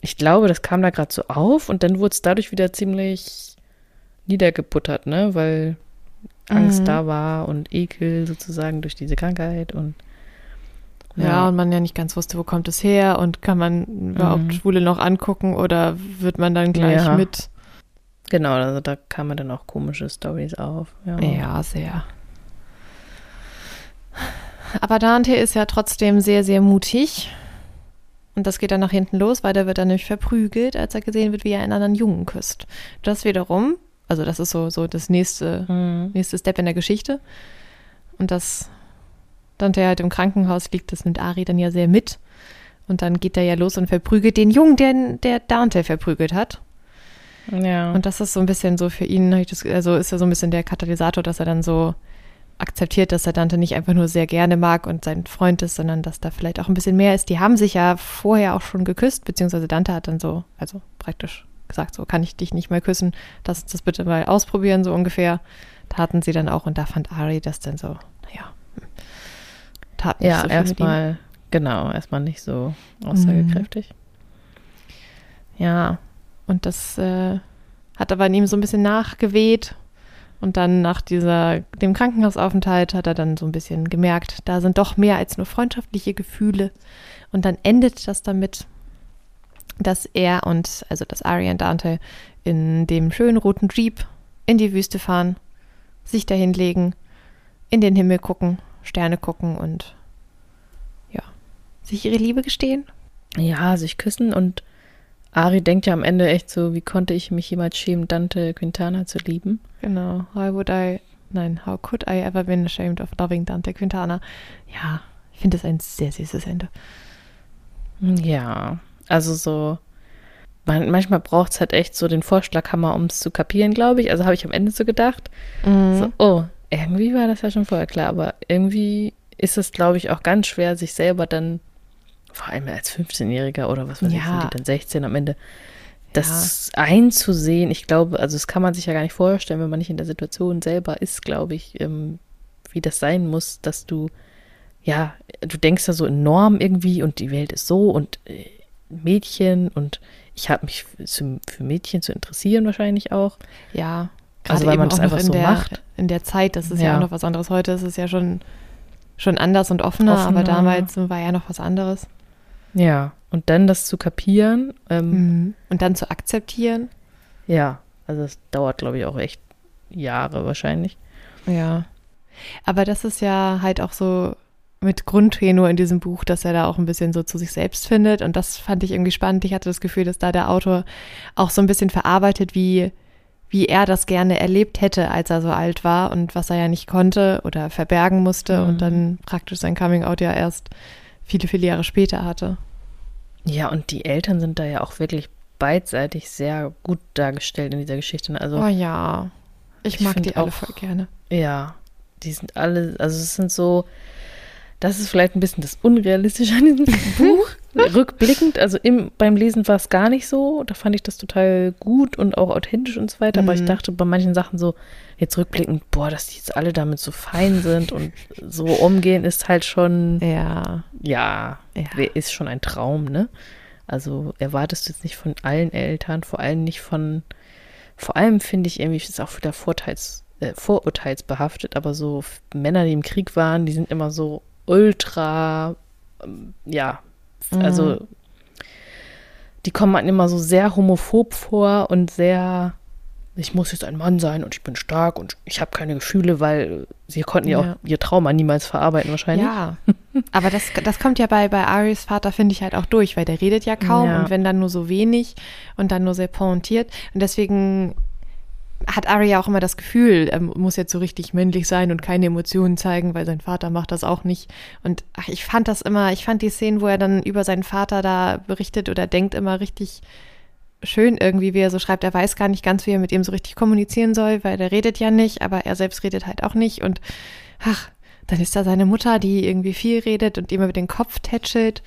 ich glaube, das kam da gerade so auf und dann wurde es dadurch wieder ziemlich niedergebuttert, ne? Weil Angst Mhm. da war und Ekel sozusagen durch diese Krankheit und Ja. und man ja nicht ganz wusste, wo kommt es her und kann man überhaupt Mhm. Schwule noch angucken oder wird man dann gleich Ja. mit? Genau, also da kamen dann auch komische Stories auf. Ja. Ja, sehr. Aber Dante ist ja trotzdem sehr, sehr mutig Und das geht dann nach hinten los, weil der wird dann nämlich verprügelt, als er gesehen wird, wie er einen anderen Jungen küsst. Das wiederum, also das ist so, so das nächste, Mhm. nächste Step in der Geschichte. Und das Dante halt im Krankenhaus liegt, das nimmt Ari dann ja sehr mit. Und dann geht er ja los und verprügelt den Jungen, der, der Dante verprügelt hat. Ja. Und das ist so ein bisschen so für ihn, das, also ist er so ein bisschen der Katalysator, dass er dann so akzeptiert, dass er Dante nicht einfach nur sehr gerne mag und sein Freund ist, sondern dass da vielleicht auch ein bisschen mehr ist. Die haben sich ja vorher auch schon geküsst, beziehungsweise Dante hat dann so, also praktisch gesagt, so kann ich dich nicht mehr küssen, lass uns das bitte mal ausprobieren, so ungefähr. Taten sie dann auch und da fand Ari das dann so, naja, tat nicht ja, so viel erstmal, genau, erstmal nicht so aussagekräftig. Ja, und das äh, hat aber in ihm so ein bisschen nachgeweht. Und dann nach dieser, dem Krankenhausaufenthalt hat er dann so ein bisschen gemerkt, da sind doch mehr als nur freundschaftliche Gefühle. Und dann endet das damit, dass er und, also dass Ari und Dante in dem schönen roten Jeep in die Wüste fahren, sich dahin legen, in den Himmel gucken, Sterne gucken und ja, sich ihre Liebe gestehen. Ja, sich küssen und Ari denkt ja am Ende echt so, wie konnte ich mich jemals schämen, Dante Quintana zu lieben? Genau. How would I, nein, how could I ever been ashamed of loving Dante Quintana? Ja, ich finde das ein sehr süßes Ende. Ja, also so, man, manchmal braucht es halt echt so den Vorschlaghammer, um es zu kapieren, glaube ich. Also habe ich am Ende so gedacht. So, oh, irgendwie war das ja schon vorher klar, aber irgendwie ist es, glaube ich, auch ganz schwer, sich selber dann, vor allem als 15-Jähriger oder was weiß ich, Ja. sind die dann 16 am Ende, das einzusehen. Ich glaube, also das kann man sich ja gar nicht vorstellen, wenn man nicht in der Situation selber ist, glaube ich, ähm, wie das sein muss, dass du, ja, du denkst ja so in Norm irgendwie und die Welt ist so und äh, Mädchen und ich habe mich für Mädchen zu interessieren wahrscheinlich auch. Ja, Also gerade weil eben man das auch noch einfach in so der, macht. In der Zeit, das ist ja. Ja. auch noch was anderes. Heute ist es ja schon, schon anders und offener, aber Offener. damals war ja noch was anderes. Ja, und dann das zu kapieren, ähm, Und dann zu akzeptieren. ja, also es dauert, glaube ich, auch echt Jahre wahrscheinlich. Ja. Aber das ist ja halt auch so mit Grundtenor in diesem Buch, dass er da auch ein bisschen so zu sich selbst findet. Und das fand ich irgendwie spannend. Ich hatte das Gefühl, dass da der Autor auch so ein bisschen verarbeitet, wie, wie er das gerne erlebt hätte, als er so alt war und was er ja nicht konnte oder verbergen musste Mhm. und dann praktisch sein Coming-out ja erst viele, viele Jahre später hatte. Ja, und die Eltern sind da ja auch wirklich beidseitig sehr gut dargestellt in dieser Geschichte. ne? Also, Oh ja. Ich, Ich mag die alle auch- voll gerne. ja, die sind alle, also es sind so, das ist vielleicht ein bisschen das Unrealistische an diesem Buch. Rückblickend, also im, beim Lesen war es gar nicht so. Da fand ich das total gut und auch authentisch und so weiter. Aber ich Mhm. dachte bei manchen Sachen so, jetzt rückblickend, boah, dass die jetzt alle damit so fein sind und so umgehen, ist halt schon, Ja. ja, Ja. ist schon ein Traum, ne? Also erwartest du jetzt nicht von allen Eltern, vor allem nicht von, vor allem finde ich irgendwie, ist auch wieder Vorteils, äh, vorurteilsbehaftet, aber so Männer, die im Krieg waren, die sind immer so ultra, ähm, ja, Mhm. also die kommen einem immer so sehr homophob vor und sehr, ich muss jetzt ein Mann sein und ich bin stark und ich habe keine Gefühle, weil sie konnten ja, Ja. auch ihr Trauma niemals verarbeiten wahrscheinlich. Ja, aber das, das kommt ja bei, bei Aris Vater, finde ich halt auch durch, weil der redet ja kaum Ja. und wenn dann nur so wenig und dann nur sehr pointiert. Und deswegen hat Ari ja auch immer das Gefühl, er muss jetzt so richtig männlich sein und keine Emotionen zeigen, weil sein Vater macht das auch nicht. Und ach, ich fand das immer, ich fand die Szenen, wo er dann über seinen Vater da berichtet oder denkt, immer richtig schön irgendwie, wie er so schreibt, er weiß gar nicht ganz, wie er mit ihm so richtig kommunizieren soll, weil der redet ja nicht, aber er selbst redet halt auch nicht und ach, dann ist da seine Mutter, die irgendwie viel redet und ihm über den Kopf tätschelt.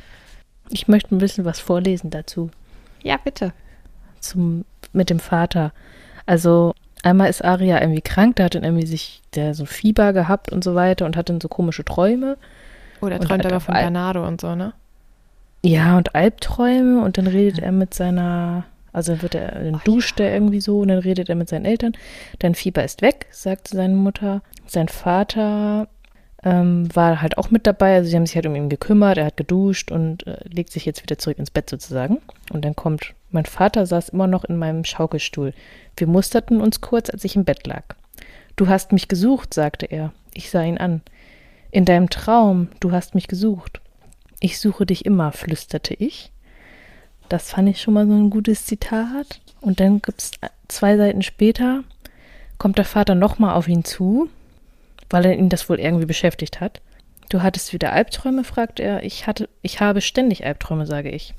Ich möchte ein bisschen was vorlesen dazu. Ja, bitte. zum, mit dem Vater. Also einmal ist Aria irgendwie krank, da hat dann irgendwie sich der so Fieber gehabt und so weiter und hat dann so komische Träume. Oder Und träumt aber von Al- Bernardo und so, ne? Ja, und Albträume und dann redet er mit seiner, also wird er, dann duscht er irgendwie so und dann redet er mit seinen Eltern. Dein Fieber ist weg, sagt seine Mutter. Sein Vater ähm, war halt auch mit dabei, also sie haben sich halt um ihn gekümmert, er hat geduscht und äh, legt sich jetzt wieder zurück ins Bett sozusagen. Und dann kommt, mein Vater saß immer noch in meinem Schaukelstuhl. Wir musterten uns kurz, als ich im Bett lag. Du hast mich gesucht, sagte er. Ich sah ihn an. In deinem Traum, du hast mich gesucht. Ich suche dich immer, flüsterte ich. Das fand ich schon mal so ein gutes Zitat. Und dann gibt es zwei Seiten später, kommt der Vater nochmal auf ihn zu, weil er ihn das wohl irgendwie beschäftigt hat. Du hattest wieder Albträume, fragt er. Ich hatte, ich habe ständig Albträume, sage ich.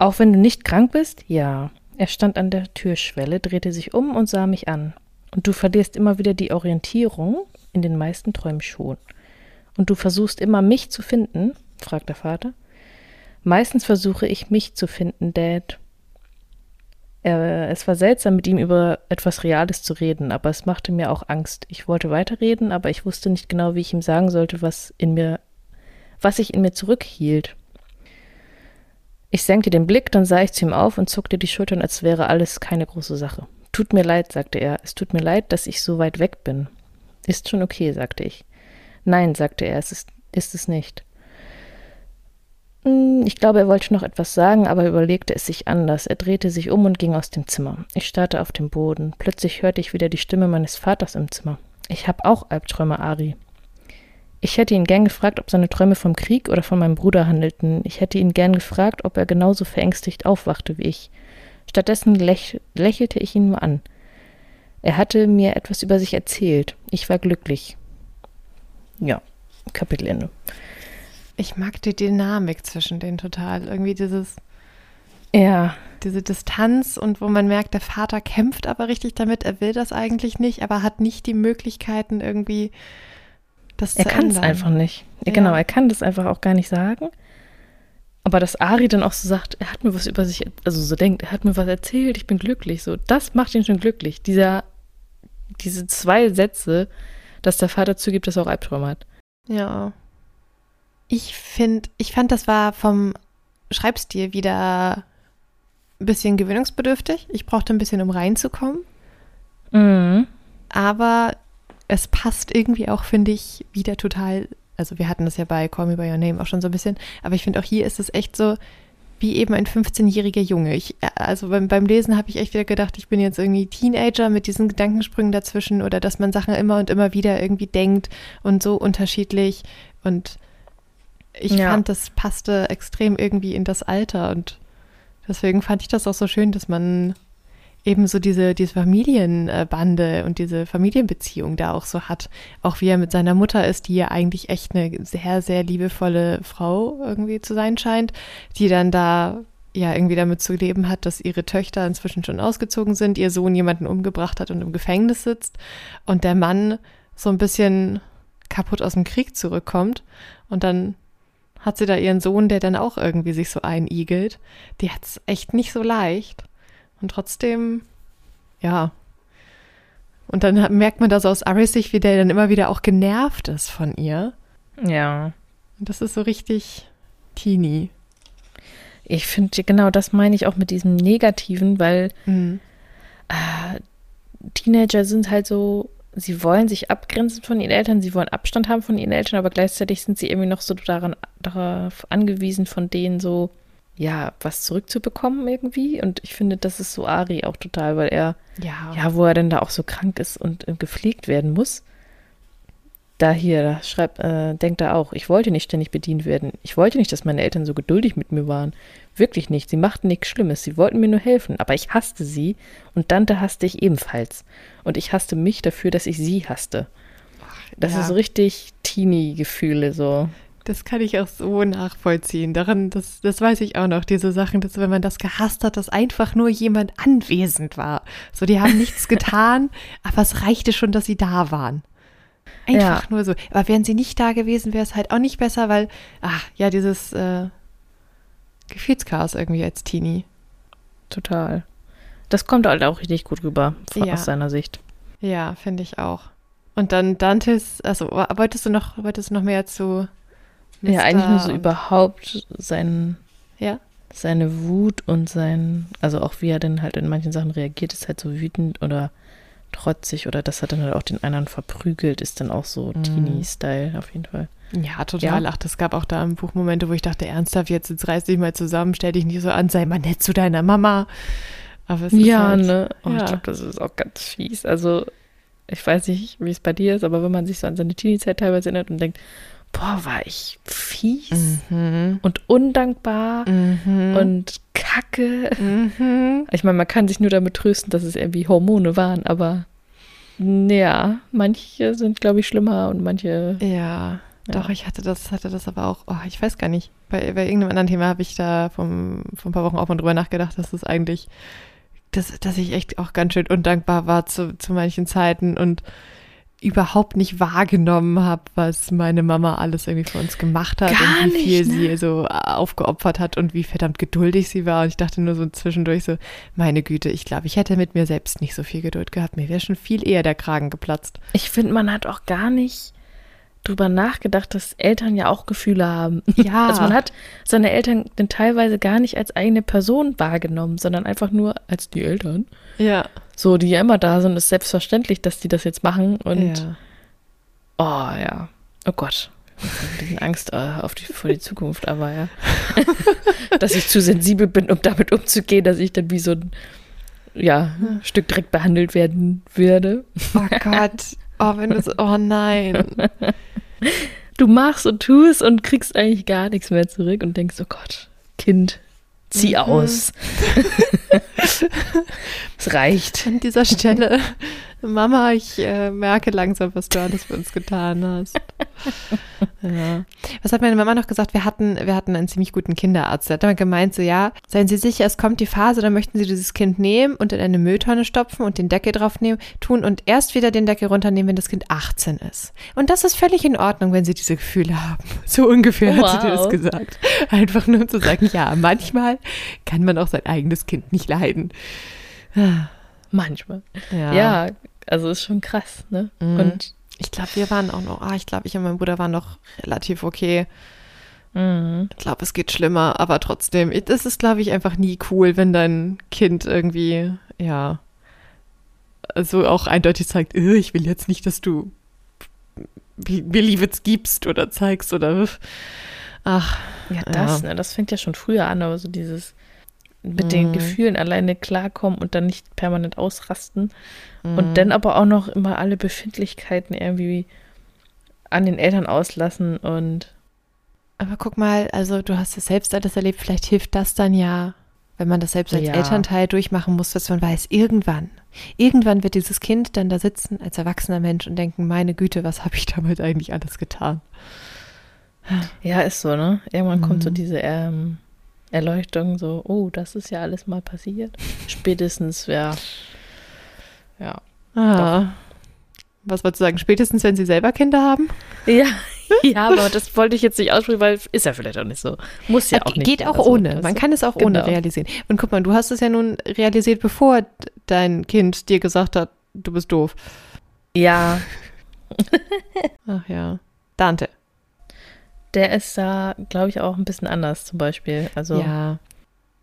Auch wenn du nicht krank bist? Ja. Er stand an der Türschwelle, drehte sich um und sah mich an. Und du verlierst immer wieder die Orientierung, in den meisten Träumen schon. Und du versuchst immer mich zu finden? fragt der Vater. Meistens versuche ich mich zu finden, Dad. Er, es war seltsam, mit ihm über etwas Reales zu reden, aber es machte mir auch Angst. Ich wollte weiterreden, aber ich wusste nicht genau, wie ich ihm sagen sollte, was in mir, was sich in mir zurückhielt. Ich senkte den Blick, dann sah ich zu ihm auf und zuckte die Schultern, als wäre alles keine große Sache. Tut mir leid, sagte er. Es tut mir leid, dass ich so weit weg bin. Ist schon okay, sagte ich. Nein, sagte er, es ist, ist es nicht. Hm, ich glaube, er wollte noch etwas sagen, aber überlegte es sich anders. Er drehte sich um und ging aus dem Zimmer. Ich starrte auf den Boden. Plötzlich hörte ich wieder die Stimme meines Vaters im Zimmer. Ich habe auch Albträume, Ari. Ich hätte ihn gern gefragt, ob seine Träume vom Krieg oder von meinem Bruder handelten. Ich hätte ihn gern gefragt, ob er genauso verängstigt aufwachte wie ich. Stattdessen läch lächelte ich ihn nur an. Er hatte mir etwas über sich erzählt. Ich war glücklich. Ja, Kapitelende. Ich mag die Dynamik zwischen denen total. Irgendwie dieses. Ja. Diese Distanz und wo man merkt, der Vater kämpft aber richtig damit. Er will das eigentlich nicht, aber hat nicht die Möglichkeiten irgendwie das er kann es einfach nicht. Ja. Genau, er kann das einfach auch gar nicht sagen. Aber dass Ari dann auch so sagt, er hat mir was über sich, also so denkt, er hat mir was erzählt, ich bin glücklich, so, das macht ihn schon glücklich. Dieser, diese zwei Sätze, dass der Vater zugibt, dass er auch Albträume hat. Ja. Ich finde, ich fand, das war vom Schreibstil wieder ein bisschen gewöhnungsbedürftig. Ich brauchte ein bisschen, um reinzukommen. Mhm. Aber es passt irgendwie auch, finde ich, wieder total. Also wir hatten das ja bei Call Me By Your Name auch schon so ein bisschen, aber ich finde auch hier ist es echt so wie eben ein 15-jähriger Junge. Ich, also beim, beim Lesen habe ich echt wieder gedacht, ich bin jetzt irgendwie Teenager mit diesen Gedankensprüngen dazwischen oder dass man Sachen immer und immer wieder irgendwie denkt und so unterschiedlich. Und ich ja. fand, das passte extrem irgendwie in das Alter und deswegen fand ich das auch so schön, dass man eben so diese, diese Familienbande und diese Familienbeziehung da auch so hat. Auch wie er mit seiner Mutter ist, die ja eigentlich echt eine sehr, sehr liebevolle Frau irgendwie zu sein scheint, die dann da ja irgendwie damit zu leben hat, dass ihre Töchter inzwischen schon ausgezogen sind, ihr Sohn jemanden umgebracht hat und im Gefängnis sitzt und der Mann so ein bisschen kaputt aus dem Krieg zurückkommt und dann hat sie da ihren Sohn, der dann auch irgendwie sich so einigelt. Die hat es echt nicht so leicht. Und trotzdem, ja. Und dann merkt man das aus Aris Sicht, wie der dann immer wieder auch genervt ist von ihr. Ja. Und das ist so richtig teeny. Ich finde, genau das meine ich auch mit diesem Negativen, weil mhm. äh, Teenager sind halt so, sie wollen sich abgrenzen von ihren Eltern, sie wollen Abstand haben von ihren Eltern, aber gleichzeitig sind sie irgendwie noch so daran, darauf angewiesen, von denen so ja, was zurückzubekommen irgendwie. Und ich finde, das ist so Ari auch total, weil er, ja, ja wo er denn da auch so krank ist und äh, gepflegt werden muss. Da hier, da schreibt, äh, denkt er auch, ich wollte nicht ständig bedient werden. Ich wollte nicht, dass meine Eltern so geduldig mit mir waren. Wirklich nicht. Sie machten nichts Schlimmes. Sie wollten mir nur helfen. Aber ich hasste sie und Dante hasste ich ebenfalls. Und ich hasste mich dafür, dass ich sie hasste. Das ja. ist so richtig Teenie-Gefühle so. Das kann ich auch so nachvollziehen. Daran, das, das weiß ich auch noch, diese Sachen, dass wenn man das gehasst hat, dass einfach nur jemand anwesend war. So, die haben nichts getan, aber es reichte schon, dass sie da waren. Einfach ja. nur so. Aber wären sie nicht da gewesen, wäre es halt auch nicht besser, weil, ach, ja, dieses äh, Gefühlschaos irgendwie als Teenie. Total. Das kommt halt auch richtig gut rüber, ja. aus seiner Sicht. Ja, finde ich auch. Und dann Dantes, also wolltest du noch, wolltest du noch mehr zu Ja, eigentlich nur so überhaupt sein, ja? seine Wut und sein, also auch wie er dann halt in manchen Sachen reagiert, ist halt so wütend oder trotzig oder dass er dann halt auch den anderen verprügelt, ist dann auch so mm. Teenie-Style auf jeden Fall. Ja, total. Ja. Ach, das gab auch da im Buch Momente, wo ich dachte, ernsthaft, jetzt, jetzt reiß dich mal zusammen, stell dich nicht so an, sei mal nett zu deiner Mama. Aber es ja, halt, ne? Oh, ja. Ich glaube, das ist auch ganz fies. Also, ich weiß nicht, wie es bei dir ist, aber wenn man sich so an seine Teenie-Zeit teilweise erinnert und denkt, boah, war ich fies mhm. und undankbar mhm. und kacke. Mhm. Ich meine, man kann sich nur damit trösten, dass es irgendwie Hormone waren, aber ja, manche sind, glaube ich, schlimmer und manche. Ja, ja, doch, ich hatte das, hatte das aber auch, oh, ich weiß gar nicht. Bei, bei irgendeinem anderen Thema habe ich da vom, vor ein paar Wochen auch mal drüber nachgedacht, dass es eigentlich, dass, dass ich echt auch ganz schön undankbar war zu, zu manchen Zeiten und überhaupt nicht wahrgenommen habe, was meine Mama alles irgendwie für uns gemacht hat Gar und wie viel nicht, ne? sie so aufgeopfert hat und wie verdammt geduldig sie war. Und ich dachte nur so zwischendurch so, meine Güte, ich glaube, ich hätte mit mir selbst nicht so viel Geduld gehabt. Mir wäre schon viel eher der Kragen geplatzt. Ich finde, man hat auch gar nicht drüber nachgedacht, dass Eltern ja auch Gefühle haben. Ja. Also man hat seine Eltern denn teilweise gar nicht als eigene Person wahrgenommen, sondern einfach nur als die Eltern. Ja. So, die ja immer da sind, ist selbstverständlich, dass die das jetzt machen. Und ja. oh ja, oh Gott. Ich ein bisschen Angst äh, auf die, vor die Zukunft, aber ja. dass ich zu sensibel bin, um damit umzugehen, dass ich dann wie so ein ja, Stück Dreck behandelt werden würde. Oh Gott. Oh, wenn du so, oh nein. Du machst und tust und kriegst eigentlich gar nichts mehr zurück und denkst, oh Gott, Kind, zieh Mhm. aus. es reicht. An dieser Stelle, Mama, ich äh, merke langsam, was du alles für uns getan hast. Ja. Was hat meine Mama noch gesagt? Wir hatten, wir hatten einen ziemlich guten Kinderarzt. Der hat immer gemeint, so ja, seien Sie sicher, es kommt die Phase, da möchten Sie dieses Kind nehmen und in eine Mülltonne stopfen und den Deckel drauf nehmen, tun und erst wieder den Deckel runternehmen, wenn das Kind 18 ist. Und das ist völlig in Ordnung, wenn Sie diese Gefühle haben. So ungefähr hat sie dir das Wow. gesagt. Einfach nur um zu sagen, ja, manchmal kann man auch sein eigenes Kind nicht leiden. Manchmal. Ja, also ist schon krass, ne? Mhm. Und Ich glaube, wir waren auch noch, ah, ich glaube, ich und mein Bruder waren noch relativ okay. mhm. Ich glaube, es geht schlimmer, aber trotzdem, es ist, glaube ich, einfach nie cool, wenn dein Kind irgendwie, ja, so auch eindeutig zeigt, "Äh, ich will jetzt nicht, dass du mir Liebe gibst oder zeigst oder, ach, ja, das, ne, das fängt ja schon früher an, aber so dieses mit den Mhm. Gefühlen alleine klarkommen und dann nicht permanent ausrasten Mhm. und dann aber auch noch immer alle Befindlichkeiten irgendwie an den Eltern auslassen und Aber guck mal, also du hast es selbst alles erlebt, vielleicht hilft das dann ja, wenn man das selbst als Ja. Elternteil durchmachen muss, dass man weiß, irgendwann, irgendwann wird dieses Kind dann da sitzen als erwachsener Mensch und denken, meine Güte, was habe ich damals eigentlich alles getan? ja, ist so, ne? Irgendwann kommt so Mhm. diese ähm, Erleuchtung, so, oh, das ist ja alles mal passiert. Spätestens, ja. Ja. Ah. Was wolltest du sagen? Spätestens, wenn sie selber Kinder haben? Ja, ja, aber das wollte ich jetzt nicht aussprechen, weil ist ja vielleicht auch nicht so. Muss ja auch nicht. Geht auch Also, ohne. Man kann es auch ohne Genau. realisieren. Und guck mal, du hast es ja nun realisiert, bevor dein Kind dir gesagt hat, du bist doof. Ja, Ach ja. Dante. Der ist da, glaube ich, auch ein bisschen anders zum Beispiel. Also, Ja.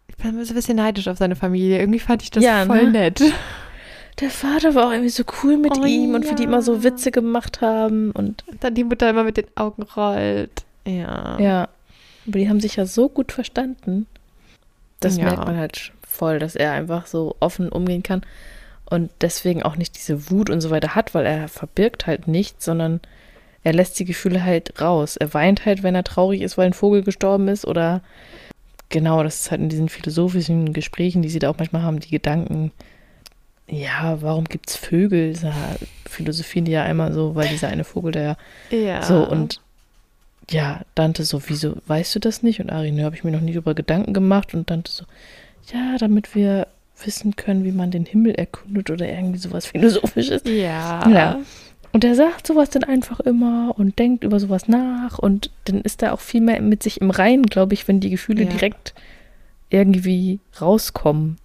Ich bin so ein bisschen neidisch auf seine Familie. Irgendwie fand ich das Ja, voll ne? nett. der Vater war auch irgendwie so cool mit Oh, ihm und wie die immer so Witze gemacht haben und Und dann die Mutter immer mit den Augen rollt. Ja. ja. Aber die haben sich ja so gut verstanden. Das Ja. merkt man halt voll, dass er einfach so offen umgehen kann und deswegen auch nicht diese Wut und so weiter hat, weil er verbirgt halt nichts, sondern er lässt die Gefühle halt raus. Er weint halt, wenn er traurig ist, weil ein Vogel gestorben ist oder genau, das ist halt in diesen philosophischen Gesprächen, die sie da auch manchmal haben, die Gedanken, ja, warum gibt's Vögel? Da philosophieren die ja einmal so, weil dieser eine Vogel, der Ja. so und ja, Dante so, wieso weißt du das nicht? Und Ari, ne, habe ich mir noch nie darüber Gedanken gemacht. Und Dante so, ja, damit wir wissen können, wie man den Himmel erkundet oder irgendwie sowas Philosophisches. Ja. Ja. Und er sagt sowas dann einfach immer und denkt über sowas nach und dann ist er auch viel mehr mit sich im Reinen, glaube ich, wenn die Gefühle Ja. direkt irgendwie rauskommen.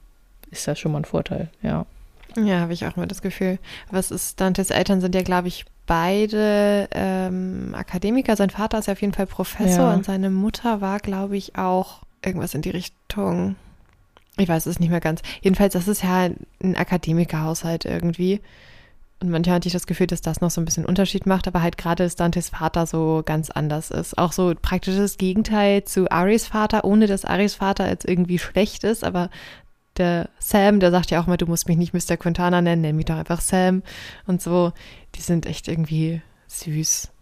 Ist das schon mal ein Vorteil, ja. Ja, habe ich auch immer das Gefühl. Was ist, Dantes Eltern sind ja, glaube ich, beide ähm, Akademiker. Sein Vater ist ja auf jeden Fall Professor Ja. und seine Mutter war, glaube ich, auch irgendwas in die Richtung. Ich weiß es nicht mehr ganz. Jedenfalls, das ist ja ein Akademikerhaushalt irgendwie. Und manchmal hatte ich das Gefühl, dass das noch so ein bisschen Unterschied macht, aber halt gerade, dass Dantes Vater so ganz anders ist. Auch so praktisches Gegenteil zu Aris Vater, ohne dass Aris Vater jetzt irgendwie schlecht ist, aber der Sam, der sagt ja auch mal, du musst mich nicht Mr. Quintana nennen, nenn mich doch einfach Sam und so. Die sind echt irgendwie süß.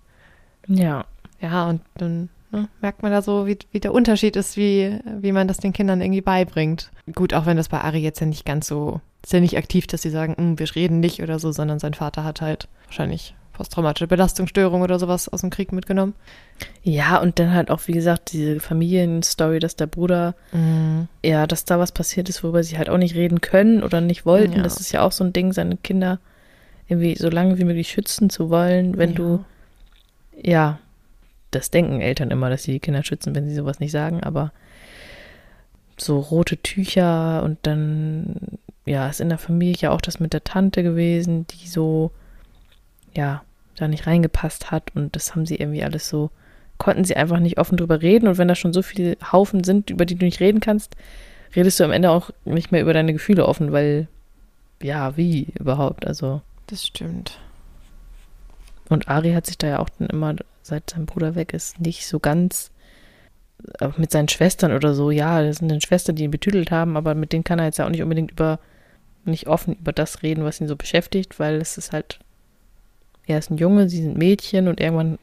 Ja. Ja, und dann ne, merkt man da so, wie, wie der Unterschied ist, wie, wie man das den Kindern irgendwie beibringt. Gut, auch wenn das bei Ari jetzt ja nicht ganz so, ist ja nicht aktiv, dass sie sagen, "Mm, wir reden nicht oder so, sondern sein Vater hat halt wahrscheinlich posttraumatische Belastungsstörung oder sowas aus dem Krieg mitgenommen. Ja, und dann halt auch, wie gesagt, diese Familienstory, dass der Bruder, ja, dass da was passiert ist, worüber sie halt auch nicht reden können oder nicht wollten. Ja. Das ist ja auch so ein Ding, seine Kinder irgendwie so lange wie möglich schützen zu wollen, wenn Ja. du, ja, das denken Eltern immer, dass sie die Kinder schützen, wenn sie sowas nicht sagen, aber so rote Tücher und dann, ja, ist in der Familie ja auch das mit der Tante gewesen, die so, ja, da nicht reingepasst hat und das haben sie irgendwie alles so, konnten sie einfach nicht offen drüber reden und wenn da schon so viele Haufen sind, über die du nicht reden kannst, redest du am Ende auch nicht mehr über deine Gefühle offen, weil, ja, wie überhaupt, also. Das stimmt. Und Ari hat sich da ja auch dann immer, seit sein Bruder weg ist, nicht so ganz auch mit seinen Schwestern oder so. Ja, das sind dann Schwestern, die ihn betüdelt haben, aber mit denen kann er jetzt ja auch nicht unbedingt über, nicht offen über das reden, was ihn so beschäftigt, weil es ist halt, er ist ein Junge, sie sind Mädchen und irgendwann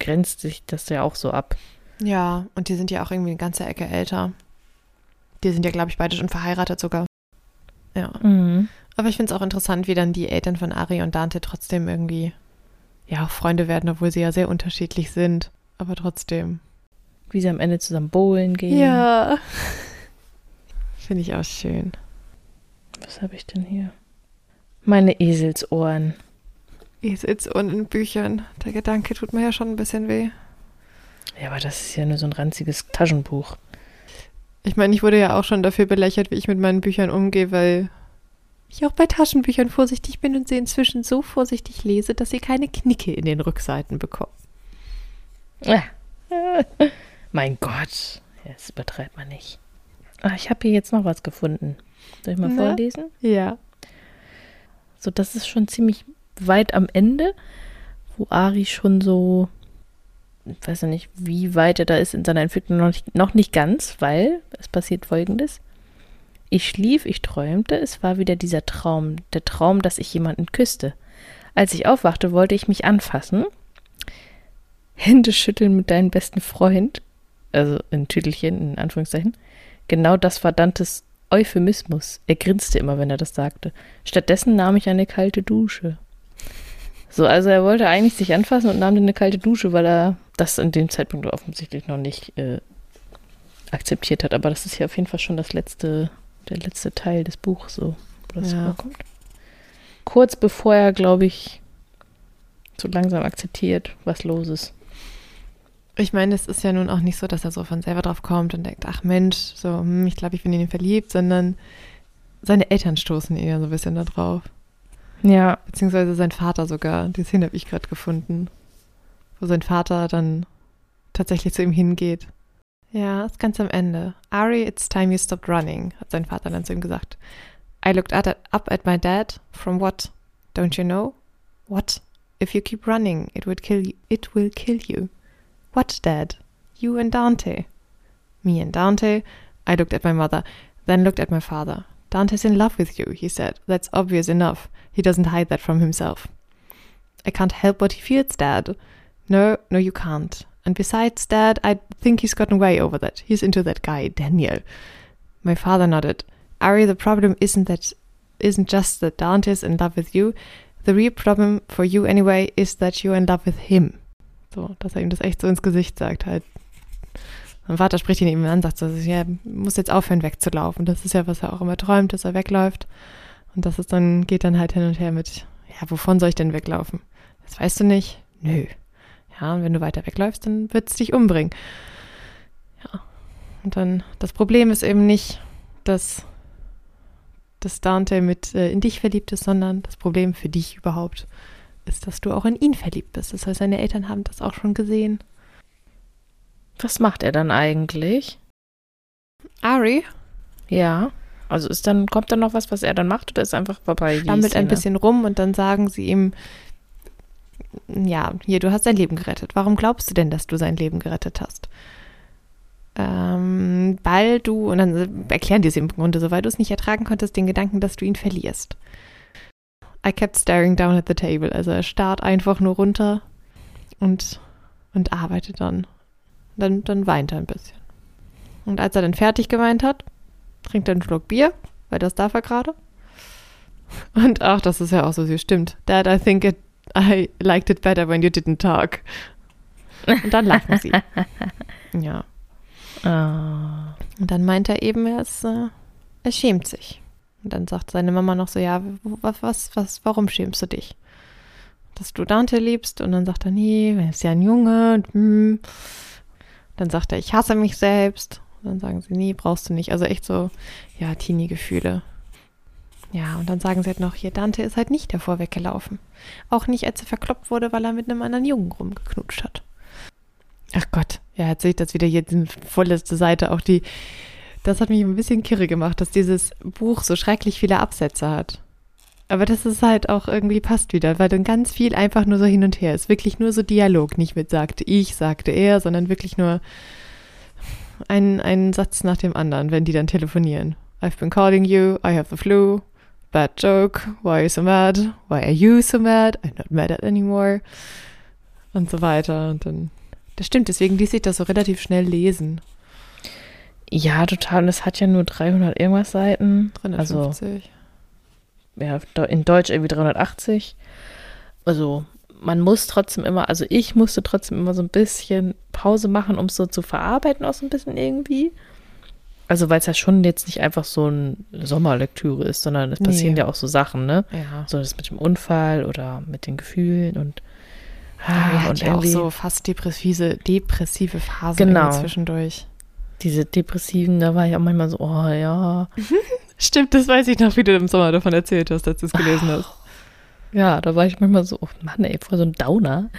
grenzt sich das ja auch so ab. Ja, und die sind ja auch irgendwie eine ganze Ecke älter. Die sind ja, glaube ich, beide schon verheiratet sogar. Ja. Aber ich finde es auch interessant, wie dann die Eltern von Ari und Dante trotzdem irgendwie, ja, Freunde werden, obwohl sie ja sehr unterschiedlich sind. Aber trotzdem. Wie sie am Ende zusammen bowlen gehen. Ja. Finde ich auch schön. Was habe ich denn hier? Meine Eselsohren. Eselsohren in Büchern. Der Gedanke tut mir ja schon ein bisschen weh. Ja, aber das ist ja nur so ein ranziges Taschenbuch. Ich meine, ich wurde ja auch schon dafür belächelt, wie ich mit meinen Büchern umgehe, weil ich auch bei Taschenbüchern vorsichtig bin und sie inzwischen so vorsichtig lese, dass sie keine Knicke in den Rückseiten bekommen. Ah. mein Gott, das übertreibt man nicht. Ah, ich habe hier jetzt noch was gefunden. Soll ich mal Na? vorlesen? Ja. So, das ist schon ziemlich weit am Ende, wo Ari schon so, ich weiß ja nicht, wie weit er da ist in seiner Entwicklung, noch nicht, noch nicht ganz, weil es passiert folgendes. Ich schlief, ich träumte, es war wieder dieser Traum, der Traum, dass ich jemanden küsste. Als ich aufwachte, wollte ich mich anfassen, Hände schütteln mit deinem besten Freund, also in Tüdelchen, in Anführungszeichen. Genau das war Dantes Euphemismus. Er grinste immer, wenn er das sagte. Stattdessen nahm ich eine kalte Dusche. So, also er wollte eigentlich sich anfassen und nahm dann eine kalte Dusche, weil er das in dem Zeitpunkt offensichtlich noch nicht äh, akzeptiert hat. Aber das ist ja auf jeden Fall schon das letzte, der letzte Teil des Buchs, so, wo das Ja. vorkommt. Kurz bevor er, glaube ich, so langsam akzeptiert, was los ist. Ich meine, es ist ja nun auch nicht so, dass er so von selber drauf kommt und denkt, ach Mensch, so, hm, ich glaube, ich bin in ihn verliebt, sondern seine Eltern stoßen ihn ja so ein bisschen da drauf. Ja, Beziehungsweise sein Vater sogar. Die Szene habe ich gerade gefunden. Wo sein Vater dann tatsächlich zu ihm hingeht. Ja, ist ganz am Ende. Ari, it's time you stopped running, hat sein Vater dann zu ihm gesagt. I looked at, up at my dad. From what? Don't you know? What? If you keep running, it would kill you. It will kill you. What, Dad? You and Dante. Me and Dante. I looked at my mother, then looked at my father. Dante's in love with you, he said. That's obvious enough. He doesn't hide that from himself. I can't help what he feels, Dad. No, no, you can't. And besides, Dad, I think he's gotten way over that. He's into that guy, Daniel. My father nodded. Ari, the problem isn't that isn't just that Dante's in love with you. The real problem for you anyway is that you're in love with him. So, dass er ihm das echt so ins Gesicht sagt halt. Mein Vater spricht ihn eben an, sagt so, ja, muss jetzt aufhören wegzulaufen. Das ist ja, was er auch immer träumt, dass er wegläuft. Und das ist dann, geht dann halt hin und her mit, ja, wovon soll ich denn weglaufen? Das weißt du nicht? Nö. Ja, und wenn du weiter wegläufst, dann wird es dich umbringen. Ja. Und dann, das Problem ist eben nicht, dass, dass Dante mit äh, in dich verliebt ist, sondern das Problem für dich überhaupt ist, dass du auch in ihn verliebt bist. Das heißt, seine Eltern haben das auch schon gesehen. was macht er dann eigentlich? Ari Ja. Also ist dann, kommt dann noch was, was er dann macht, oder ist einfach vorbei? stammelt ein bisschen rum und dann sagen sie ihm, ja, hier, du hast sein Leben gerettet. Warum glaubst du denn, dass du sein Leben gerettet hast? Ähm, weil du, und dann erklären die es im Grunde so, weil du es nicht ertragen konntest, den Gedanken, dass du ihn verlierst. I kept staring down at the table. Also er starrt einfach nur runter und und arbeitet dann. Dann, dann weint er ein bisschen. Und als er dann fertig geweint hat, trinkt er einen Schluck Bier, weil das darf er gerade. Und ach, das ist ja auch so süß, stimmt. Dad, I think it, I liked it better when you didn't talk. Und dann lachen sie. Ja. Ah. Und dann meint er eben, er, ist, äh, er schämt sich. Und dann sagt seine Mama noch so, ja, was, was, was, warum schämst du dich? Dass du Dante liebst? Und dann sagt er, nee, er ist ja ein Junge. Und, hm. Dann sagt er, ich hasse mich selbst. Und dann sagen sie, nee, brauchst du nicht. Also echt so, ja, Teenie-Gefühle. Ja, und dann sagen sie halt noch, hier, Dante ist halt nicht davor weggelaufen. Auch nicht, als er verkloppt wurde, weil er mit einem anderen Jungen rumgeknutscht hat. Ach Gott, ja, jetzt sehe ich das wieder hier, die vorletzte Seite, auch die, das hat mich ein bisschen kirre gemacht, dass dieses Buch so schrecklich viele Absätze hat. Aber das ist halt auch irgendwie passt wieder, weil dann ganz viel einfach nur so hin und her ist. Wirklich nur so Dialog, nicht mit sagte ich, sagte er, sondern wirklich nur ein, ein Satz nach dem anderen, wenn die dann telefonieren. I've been calling you, I have the flu, bad joke, why are you so mad, why are you so mad, I'm not mad at anymore und so weiter. Und dann, das stimmt, deswegen ließ sich das so relativ schnell lesen. Ja, total. Und es hat ja nur 300 irgendwas Seiten. 350. Also, ja, in Deutsch irgendwie 380. Also, man muss trotzdem immer, also ich musste trotzdem immer so ein bisschen Pause machen, um es so zu verarbeiten, auch so ein bisschen irgendwie. Also, weil es ja schon jetzt nicht einfach so eine Sommerlektüre ist, sondern es passieren Nee. ja auch so Sachen, ne? Ja. So das mit dem Unfall oder mit den Gefühlen und, Ah, hat und ja auch so fast depressive, depressive Phasen Genau. zwischendurch. diese Depressiven, da war ich auch manchmal so, oh ja, Stimmt, das weiß ich noch, wie du im Sommer davon erzählt hast, als du es gelesen hast. Ja, da war ich manchmal so, oh Mann, ey, voll so ein Downer.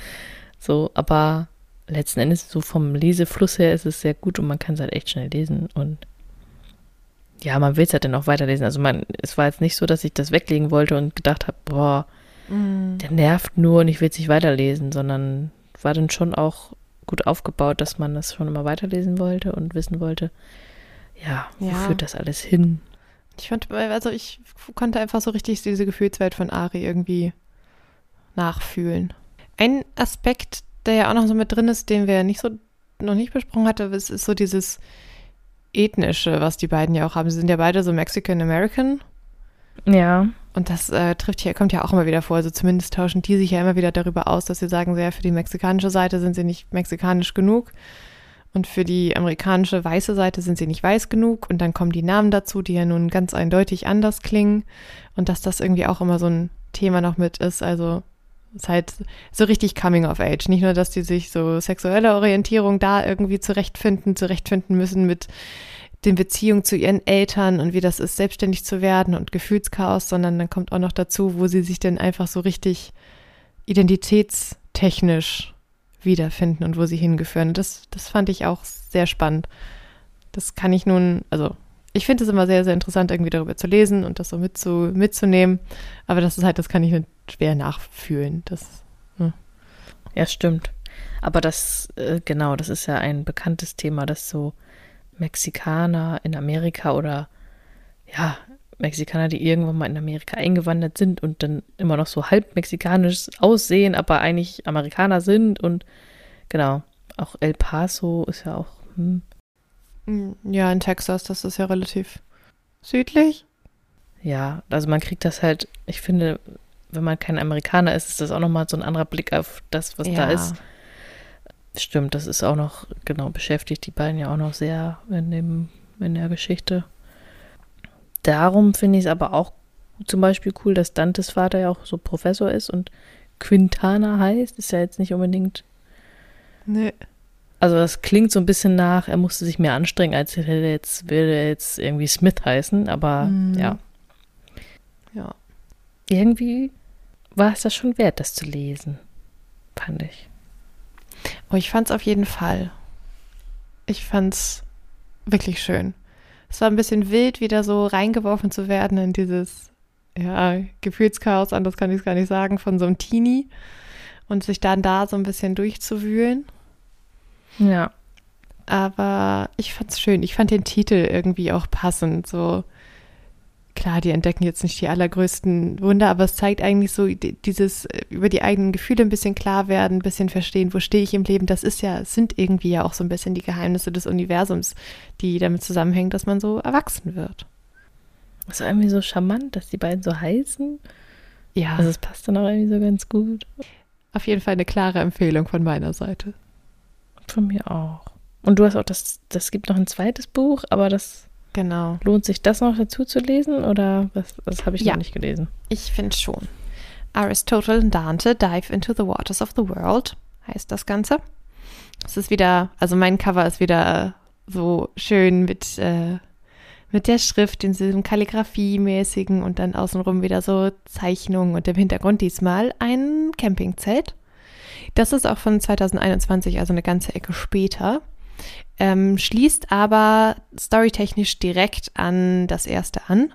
So, aber letzten Endes, so vom Lesefluss her ist es sehr gut und man kann es halt echt schnell lesen und ja, man will es halt dann auch weiterlesen. Also man, es war jetzt nicht so, dass ich das weglegen wollte und gedacht habe, boah, der nervt nur und ich will es nicht weiterlesen, sondern war dann schon auch gut aufgebaut, dass man das schon immer weiterlesen wollte und wissen wollte, ja, wo Ja. führt das alles hin? Ich fand, also ich konnte einfach so richtig diese Gefühlswelt von Ari irgendwie nachfühlen. Ein Aspekt, der ja auch noch so mit drin ist, den wir ja nicht so noch nicht besprochen hatten, ist, ist so dieses ethnische, was die beiden ja auch haben. Sie sind ja beide so Mexican American Ja, und das äh, trifft hier kommt ja auch immer wieder vor. Also zumindest tauschen die sich ja immer wieder darüber aus, dass sie sagen, ja, für die mexikanische Seite sind sie nicht mexikanisch genug und für die amerikanische weiße Seite sind sie nicht weiß genug und dann kommen die Namen dazu, die ja nun ganz eindeutig anders klingen und dass das irgendwie auch immer so ein Thema noch mit ist. Also ist halt so richtig Coming of Age. Nicht nur, dass die sich so sexuelle Orientierung da irgendwie zurechtfinden, zurechtfinden müssen mit den Beziehungen zu ihren Eltern und wie das ist, selbstständig zu werden und Gefühlschaos, sondern dann kommt auch noch dazu, wo sie sich denn einfach so richtig identitätstechnisch wiederfinden und wo sie hingehören. Und das, das fand ich auch sehr spannend. Das kann ich nun, also ich finde es immer sehr, sehr interessant, irgendwie darüber zu lesen und das so mitzu, mitzunehmen. Aber das ist halt, das kann ich schwer nachfühlen. Das, Ja, stimmt. Aber das, äh, genau, das ist ja ein bekanntes Thema, dass so Mexikaner in Amerika oder ja, Mexikaner, die irgendwann mal in Amerika eingewandert sind und dann immer noch so halb mexikanisch aussehen, aber eigentlich Amerikaner sind und genau, auch El Paso ist ja auch, hm, ja, in Texas, das ist ja relativ südlich. ja, also man kriegt das halt, ich finde, wenn man kein Amerikaner ist, ist das auch nochmal so ein anderer Blick auf das, was da ist. Stimmt, das ist auch noch, genau, beschäftigt die beiden ja auch noch sehr in dem, in der Geschichte. Darum finde ich es aber auch zum Beispiel cool, dass Dantes Vater ja auch so Professor ist und Quintana heißt. Ist ja jetzt nicht unbedingt. Nee. Also das klingt so ein bisschen nach, er musste sich mehr anstrengen, als hätte er jetzt, würde er jetzt irgendwie Smith heißen, aber Mhm. ja. Ja. Irgendwie war es das schon wert, das zu lesen. Fand ich. Oh, ich fand's auf jeden Fall. Ich fand's wirklich schön. Es war ein bisschen wild, wieder so reingeworfen zu werden in dieses, ja, Gefühlschaos, anders kann ich es gar nicht sagen, von so einem Teenie und sich dann da so ein bisschen durchzuwühlen. Ja. Aber ich fand's schön. Ich fand den Titel irgendwie auch passend. So klar, die entdecken jetzt nicht die allergrößten Wunder, aber es zeigt eigentlich so dieses äh, über die eigenen Gefühle ein bisschen klar werden, ein bisschen verstehen, wo stehe ich im Leben. Das ist ja, sind irgendwie ja auch so ein bisschen die Geheimnisse des Universums, die damit zusammenhängen, dass man so erwachsen wird. Das ist irgendwie so charmant, dass die beiden so heißen. Ja. Also es passt dann auch irgendwie so ganz gut. Auf jeden Fall eine klare Empfehlung von meiner Seite. Von mir auch. Und du hast auch das, das gibt noch ein zweites Buch, aber das Genau. lohnt sich das noch dazu zu lesen oder was, das habe ich Ja. noch nicht gelesen? Ich finde schon. Aristotle und Dante Dive into the Waters of the World heißt das Ganze. Es ist wieder, also mein Cover ist wieder so schön mit, äh, mit der Schrift, in diesem Kalligrafie-mäßigen und dann außenrum wieder so Zeichnungen und im Hintergrund diesmal ein Campingzelt. Das ist auch von 2021, also eine ganze Ecke später. Ähm, schließt aber storytechnisch direkt an das erste an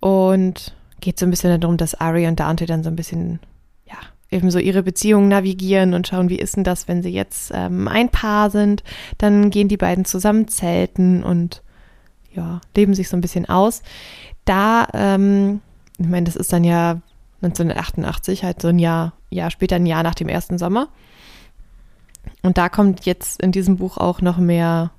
und geht so ein bisschen darum, dass Ari und Dante dann so ein bisschen, ja, eben so ihre Beziehungen navigieren und schauen, wie ist denn das, wenn sie jetzt ähm, ein Paar sind. Dann gehen die beiden zusammen zelten und ja, leben sich so ein bisschen aus. Da, ähm, ich meine, das ist dann ja 1988, halt so ein Jahr, Jahr später, ein Jahr nach dem ersten Sommer. Und da kommt jetzt in diesem Buch auch noch mehr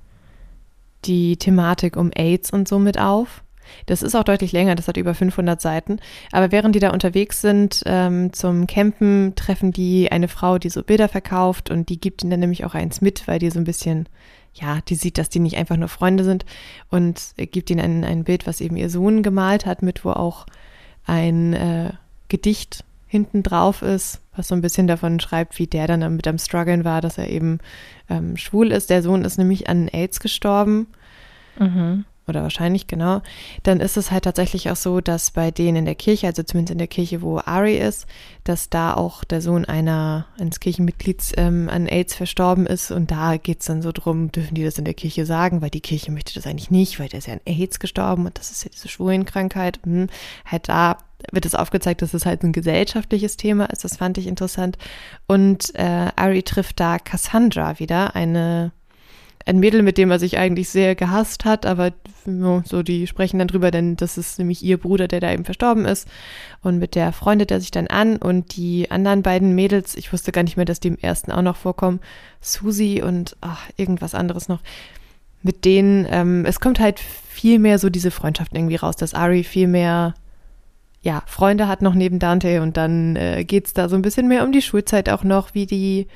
die Thematik um AIDS und so mit auf. Das ist auch deutlich länger, das hat über 500 Seiten. Aber während die da unterwegs sind ähm, zum Campen, treffen die eine Frau, die so Bilder verkauft und die gibt ihnen dann nämlich auch eins mit, weil die so ein bisschen, ja, die sieht, dass die nicht einfach nur Freunde sind und gibt ihnen ein, ein Bild, was eben ihr Sohn gemalt hat, mit wo auch ein äh, Gedicht hinten drauf ist, was so ein bisschen davon schreibt, wie der dann mit am Struggeln war, dass er eben ähm, schwul ist. Der Sohn ist nämlich an AIDS gestorben Mhm. oder wahrscheinlich genau, dann ist es halt tatsächlich auch so, dass bei denen in der Kirche, also zumindest in der Kirche, wo Ari ist, dass da auch der Sohn einer, eines Kirchenmitglieds ähm, an AIDS verstorben ist und da geht es dann so drum, dürfen die das in der Kirche sagen, weil die Kirche möchte das eigentlich nicht, weil der ist ja an AIDS gestorben und das ist ja diese Schwulenkrankheit. Hm. Halt da wird es aufgezeigt, dass es halt ein gesellschaftliches Thema ist, das fand ich interessant. Und äh, Ari trifft da Cassandra wieder, eine ein Mädel, mit dem er sich eigentlich sehr gehasst hat, aber so, die sprechen dann drüber, denn das ist nämlich ihr Bruder, der da eben verstorben ist. Und mit der freundet er sich dann an und die anderen beiden Mädels, ich wusste gar nicht mehr, dass die im ersten auch noch vorkommen, Susi und ach, irgendwas anderes noch. Mit denen, ähm, es kommt halt viel mehr so diese Freundschaften irgendwie raus, dass Ari viel mehr ja, Freunde hat noch neben Dante und dann äh, geht es da so ein bisschen mehr um die Schulzeit auch noch, wie die,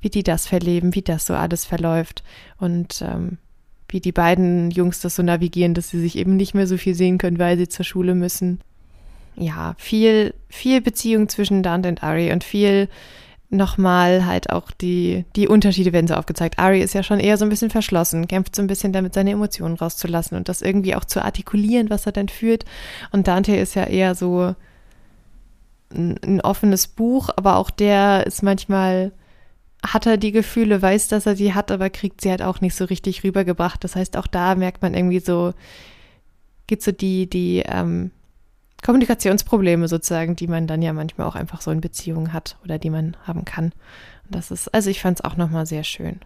wie die das verleben, wie das so alles verläuft und ähm, wie die beiden Jungs das so navigieren, dass sie sich eben nicht mehr so viel sehen können, weil sie zur Schule müssen. Ja, viel, viel Beziehung zwischen Dante und Ari und viel nochmal halt auch die, die Unterschiede werden so aufgezeigt. Ari ist ja schon eher so ein bisschen verschlossen, kämpft so ein bisschen damit, seine Emotionen rauszulassen und das irgendwie auch zu artikulieren, was er dann fühlt. Und Dante ist ja eher so ein, ein offenes Buch, aber auch der ist manchmal, hat er die Gefühle, weiß, dass er sie hat, aber kriegt sie halt auch nicht so richtig rübergebracht. Das heißt, auch da merkt man irgendwie so, gibt so die, die, ähm, Kommunikationsprobleme sozusagen, die man dann ja manchmal auch einfach so in Beziehungen hat oder die man haben kann. Und das ist, also ich fand es auch nochmal sehr schön.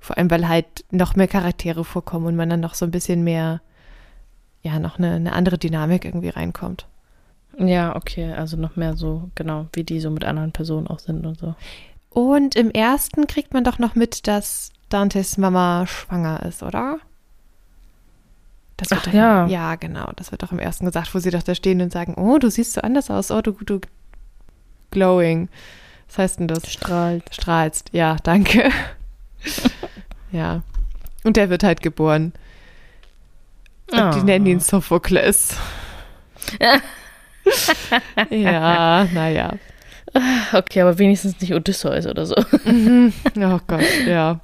Vor allem, weil halt noch mehr Charaktere vorkommen und man dann noch so ein bisschen mehr, ja, noch eine, eine andere Dynamik irgendwie reinkommt. Ja, okay, also noch mehr so, genau, wie die so mit anderen Personen auch sind und so. Und im ersten kriegt man doch noch mit, dass Dantes Mama schwanger ist, oder? Das wird Ach doch, ja. Ja, genau. Das wird doch im ersten gesagt, wo sie doch da stehen und sagen, oh, du siehst so anders aus, oh, du, du glowing. Was heißt denn das? Strahlt. Strahlst. Ja, danke. ja. Und der wird halt geboren. Und Ah. die nennen ihn Sophokles. ja, naja. Okay, aber wenigstens nicht Odysseus oder so. Oh Gott, ja.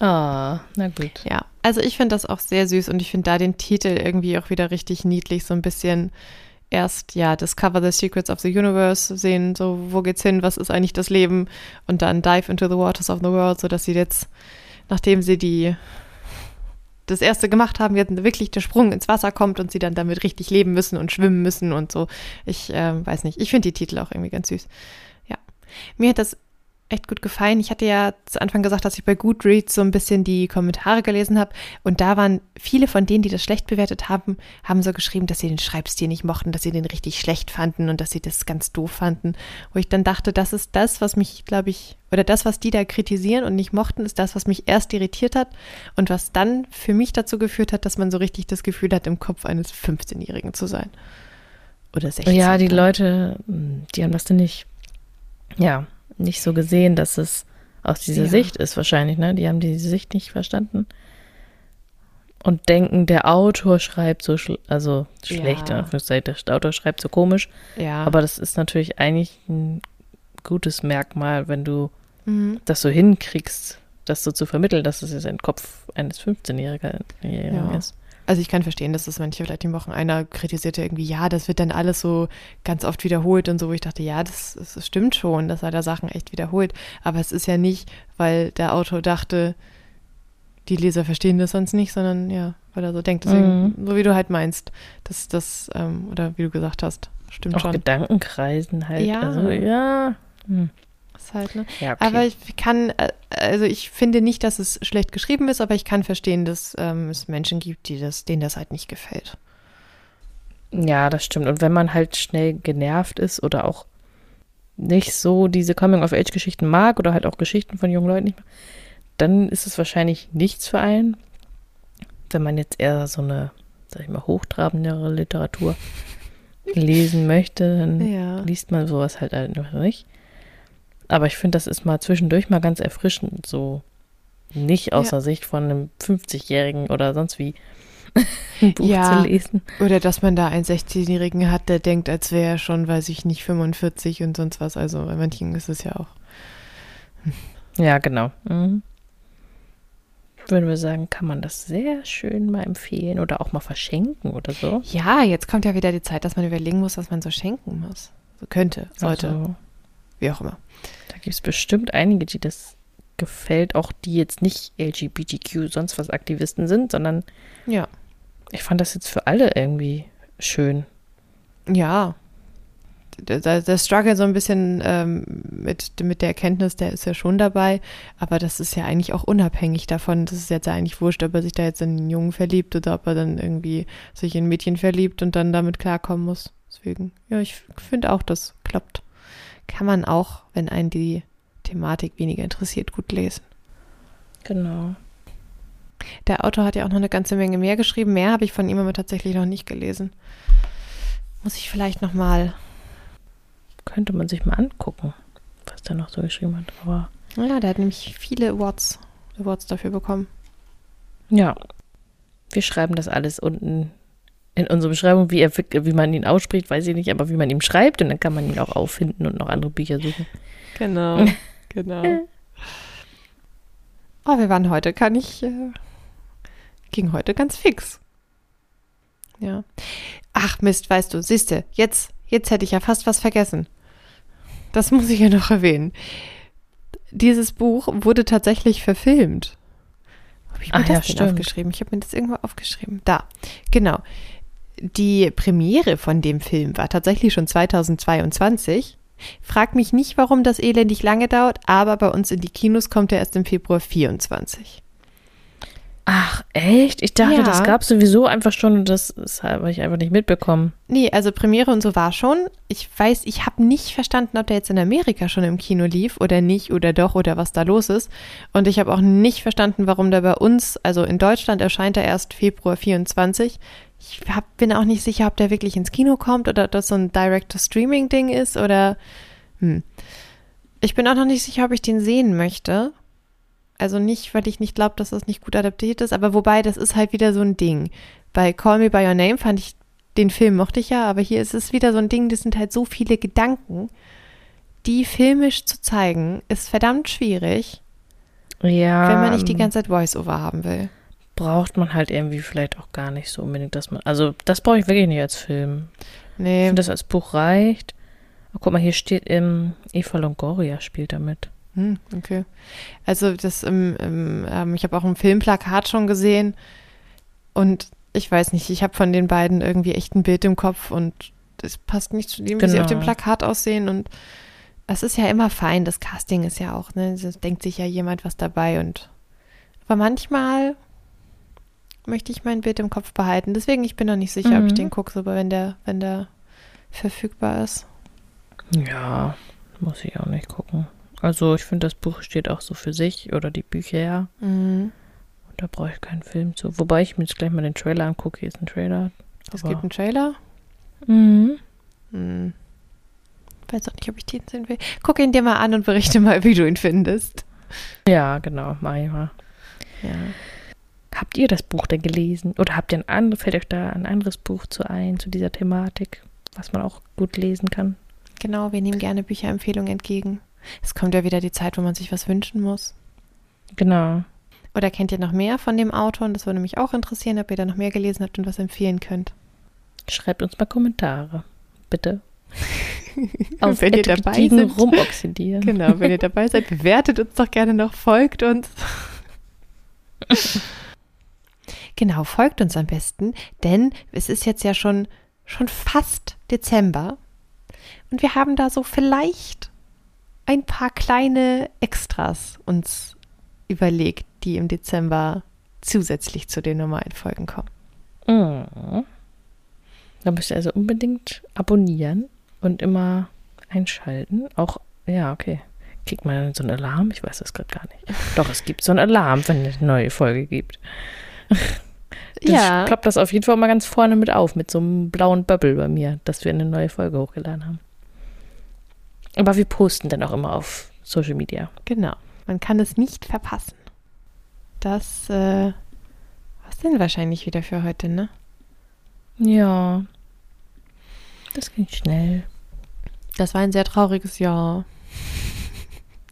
Ah, na gut. Ja, also ich finde das auch sehr süß und ich finde da den Titel irgendwie auch wieder richtig niedlich, so ein bisschen erst ja Discover the Secrets of the Universe sehen, so wo geht's hin, was ist eigentlich das Leben und dann Dive into the Waters of the World, so dass sie jetzt, nachdem sie die das erste gemacht haben, jetzt wirklich der Sprung ins Wasser kommt und sie dann damit richtig leben müssen und schwimmen müssen und so. Ich äh, weiß nicht, ich finde die Titel auch irgendwie ganz süß. Ja, mir hat das echt gut gefallen. Ich hatte ja zu Anfang gesagt, dass ich bei Goodreads so ein bisschen die Kommentare gelesen habe. Und da waren viele von denen, die das schlecht bewertet haben, haben so geschrieben, dass sie den Schreibstil nicht mochten, dass sie den richtig schlecht fanden und dass sie das ganz doof fanden. Wo ich dann dachte, das ist das, was mich, glaube ich, oder das, was die da kritisieren und nicht mochten, ist das, was mich erst irritiert hat und was dann für mich dazu geführt hat, dass man so richtig das Gefühl hat, im Kopf eines 15-Jährigen zu sein. Oder 16. Ja, die Leute, die haben das denn nicht. Ja, nicht so gesehen, dass es aus dieser ja. Sicht ist wahrscheinlich, ne? Die haben diese Sicht nicht verstanden und denken, der Autor schreibt so, schl also schlecht, ja. der Autor schreibt so komisch. Ja. Aber das ist natürlich eigentlich ein gutes Merkmal, wenn du mhm. das so hinkriegst, das so zu vermitteln, dass es jetzt ein Kopf eines 15-Jährigen ja. ist. Also ich kann verstehen, dass das manche vielleicht die Wochen einer kritisierte irgendwie, ja, das wird dann alles so ganz oft wiederholt und so, wo ich dachte, ja, das, das stimmt schon, dass er da Sachen echt wiederholt. Aber es ist ja nicht, weil der Autor dachte, die Leser verstehen das sonst nicht, sondern ja, weil er so denkt. Deswegen, mhm. so wie du halt meinst, dass das, ähm, oder wie du gesagt hast, stimmt Auch schon. Gedankenkreisen halt. Ja. Also, ja. Hm. Halt, ne? ja okay. Aber ich kann, äh, also ich finde nicht, dass es schlecht geschrieben ist, aber ich kann verstehen, dass ähm, es Menschen gibt, die das, denen das halt nicht gefällt. Ja, das stimmt. Und wenn man halt schnell genervt ist oder auch nicht so diese Coming-of-Age-Geschichten mag oder halt auch Geschichten von jungen Leuten nicht mag, dann ist es wahrscheinlich nichts für einen. Wenn man jetzt eher so eine, sag ich mal, hochtrabendere Literatur lesen möchte, dann ja. liest man sowas halt einfach nicht. Aber ich finde, das ist mal zwischendurch mal ganz erfrischend, so nicht aus ja. der Sicht von einem 50-Jährigen oder sonst wie ein Buch ja, zu lesen. Oder dass man da einen 16-Jährigen hat, der denkt, als wäre er schon, weiß ich nicht, 45 und sonst was. Also bei manchen ist es ja auch. Ja, genau. Mhm. Würden wir sagen, kann man das sehr schön mal empfehlen oder auch mal verschenken oder so? Ja, jetzt kommt ja wieder die Zeit, dass man überlegen muss, was man so schenken muss. So könnte, sollte. Also, wie auch immer. Da gibt es bestimmt einige, die das gefällt, auch die jetzt nicht LGBTQ sonst was Aktivisten sind, sondern ja. Ich fand das jetzt für alle irgendwie schön. Ja. Der, der Struggle so ein bisschen ähm, mit, mit der Erkenntnis, der ist ja schon dabei, aber das ist ja eigentlich auch unabhängig davon. Das ist jetzt ja eigentlich wurscht, ob er sich da jetzt in einen Jungen verliebt oder ob er dann irgendwie sich in ein Mädchen verliebt und dann damit klarkommen muss. Deswegen, ja, ich finde auch, das klappt kann man auch, wenn einen die Thematik weniger interessiert, gut lesen. Genau. Der Autor hat ja auch noch eine ganze Menge mehr geschrieben. Mehr habe ich von ihm aber tatsächlich noch nicht gelesen. Muss ich vielleicht noch mal. Könnte man sich mal angucken, was der noch so geschrieben hat. Aber ja, der hat nämlich viele Awards, Awards dafür bekommen. Ja. Wir schreiben das alles unten in unserer Beschreibung, wie, er, wie man ihn ausspricht, weiß ich nicht, aber wie man ihn schreibt und dann kann man ihn auch auffinden und noch andere Bücher suchen. Genau, genau. Oh, wir waren heute, kann ich, äh, ging heute ganz fix. Ja. Ach Mist, weißt du, siehste, jetzt, jetzt hätte ich ja fast was vergessen. Das muss ich ja noch erwähnen. Dieses Buch wurde tatsächlich verfilmt. Habe ich mir Ach, das ja, aufgeschrieben? Ich habe mir das irgendwo aufgeschrieben. Da, genau die Premiere von dem Film war tatsächlich schon 2022. Frag mich nicht, warum das elendig lange dauert, aber bei uns in die Kinos kommt er erst im Februar 24. Ach, echt? Ich dachte, ja. das gab es sowieso einfach schon und das, das habe ich einfach nicht mitbekommen. Nee, also Premiere und so war schon. Ich weiß, ich habe nicht verstanden, ob der jetzt in Amerika schon im Kino lief oder nicht oder doch oder was da los ist. Und ich habe auch nicht verstanden, warum der bei uns, also in Deutschland erscheint er erst Februar 24 ich hab, bin auch nicht sicher, ob der wirklich ins Kino kommt oder ob das so ein Direct-to-Streaming-Ding ist oder. Hm. Ich bin auch noch nicht sicher, ob ich den sehen möchte. Also nicht, weil ich nicht glaube, dass das nicht gut adaptiert ist, aber wobei, das ist halt wieder so ein Ding. Bei Call Me By Your Name fand ich, den Film mochte ich ja, aber hier ist es wieder so ein Ding, das sind halt so viele Gedanken. Die filmisch zu zeigen, ist verdammt schwierig. Ja. Wenn man nicht die ganze Zeit Voice-Over haben will braucht man halt irgendwie vielleicht auch gar nicht so unbedingt, dass man. Also, das brauche ich wirklich nicht als Film. Nee. Ich finde, das als Buch reicht. Oh, guck mal, hier steht im Eva Longoria spielt damit. Hm, okay. Also, das im, im ähm, ich habe auch ein Filmplakat schon gesehen und ich weiß nicht, ich habe von den beiden irgendwie echt ein Bild im Kopf und das passt nicht zu dem, genau. wie sie auf dem genau. Plakat aussehen und es ist ja immer fein, das Casting ist ja auch, ne? Es denkt sich ja jemand was dabei und aber manchmal möchte ich mein Bild im Kopf behalten. Deswegen, ich bin noch nicht sicher, mhm. ob ich mhm. den gucke, aber wenn der, wenn der verfügbar ist. Ja, muss ich auch nicht gucken. Also ich finde, das Buch steht auch so für sich oder die Bücher ja. Mhm. Und da brauche ich keinen Film zu. Wobei ich mir jetzt gleich mal den Trailer angucke. Hier ist ein Trailer. Es gibt einen Trailer? Mhm. Hm. Weiß auch nicht, ob ich den sehen will. Guck ihn dir mal an und berichte mal, wie du ihn findest. Ja, genau, mach ich mal. Ja. Habt ihr das Buch denn gelesen? Oder habt ihr ein anderes, fällt euch da ein anderes Buch zu ein, zu dieser Thematik, was man auch gut lesen kann? Genau, wir nehmen gerne Bücherempfehlungen entgegen. Es kommt ja wieder die Zeit, wo man sich was wünschen muss. Genau. Oder kennt ihr noch mehr von dem Autor? Und das würde mich auch interessieren, ob ihr da noch mehr gelesen habt und was empfehlen könnt. Schreibt uns mal Kommentare, bitte. Auf wenn ihr dabei seid. rumoxidieren. Genau, wenn ihr dabei seid, bewertet uns doch gerne noch, folgt uns. genau, folgt uns am besten, denn es ist jetzt ja schon, schon fast Dezember und wir haben da so vielleicht ein paar kleine Extras uns überlegt, die im Dezember zusätzlich zu den normalen Folgen kommen. Mhm. Da müsst ihr also unbedingt abonnieren und immer einschalten. Auch, ja, okay. Kriegt man so einen Alarm? Ich weiß das gerade gar nicht. Doch, es gibt so einen Alarm, wenn es eine neue Folge gibt. Das ja. klappt das auf jeden Fall mal ganz vorne mit auf, mit so einem blauen Bubble bei mir, dass wir eine neue Folge hochgeladen haben. Aber wir posten dann auch immer auf Social Media. Genau. Man kann es nicht verpassen. Das äh, was denn wahrscheinlich wieder für heute, ne? Ja. Das ging schnell. Das war ein sehr trauriges Jahr.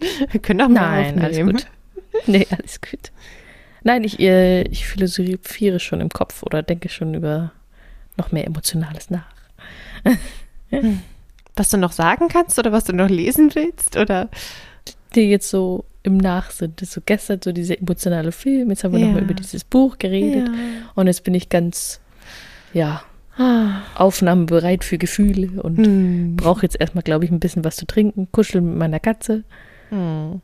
Wir können auch mal Nein, aufnehmen. alles gut. Nee, alles gut. Nein, ich, äh, ich philosophiere schon im Kopf oder denke schon über noch mehr Emotionales nach. Was du noch sagen kannst oder was du noch lesen willst? Oder? Die jetzt so im Nachsinn. Das so gestern so dieser emotionale Film. Jetzt haben wir ja. nochmal über dieses Buch geredet. Ja. Und jetzt bin ich ganz, ja, ah. aufnahmebereit für Gefühle und hm. brauche jetzt erstmal, glaube ich, ein bisschen was zu trinken. Kuscheln mit meiner Katze. Hm.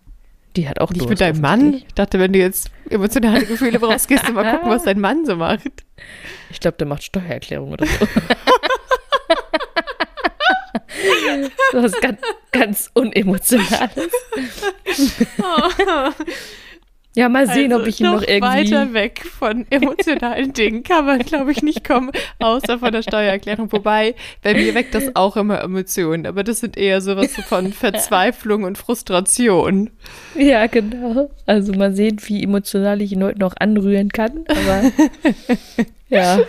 Die hat auch Nicht mit deinem Mann? Ich dachte, wenn du jetzt emotionale Gefühle brauchst, gehst du mal gucken, was dein Mann so macht. Ich glaube, der macht Steuererklärung oder so. Was ganz, ganz Unemotionales. Ja, mal sehen, also ob ich ihn noch, noch irgendwie. Weiter weg von emotionalen Dingen kann man, glaube ich, nicht kommen, außer von der Steuererklärung. Wobei, bei mir weckt das auch immer Emotionen, aber das sind eher sowas von Verzweiflung und Frustration. Ja, genau. Also mal sehen, wie emotional ich ihn heute noch anrühren kann. Aber ja.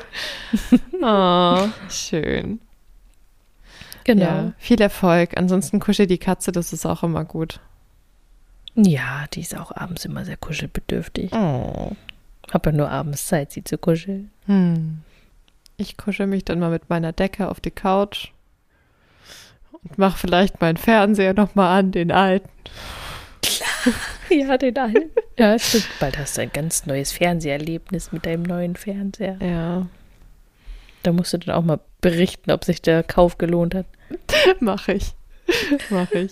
Oh, schön. Genau. Ja, viel Erfolg. Ansonsten kuschelt die Katze, das ist auch immer gut. Ja, die ist auch abends immer sehr kuschelbedürftig. Oh. Hab ja nur abends Zeit, sie zu kuscheln. Hm. Ich kuschel mich dann mal mit meiner Decke auf die Couch und mach vielleicht meinen Fernseher nochmal an, den alten. ja, den alten. Ja, stimmt. Bald hast du ein ganz neues Fernseherlebnis mit deinem neuen Fernseher. Ja. Da musst du dann auch mal berichten, ob sich der Kauf gelohnt hat. Mach ich. Mach ich.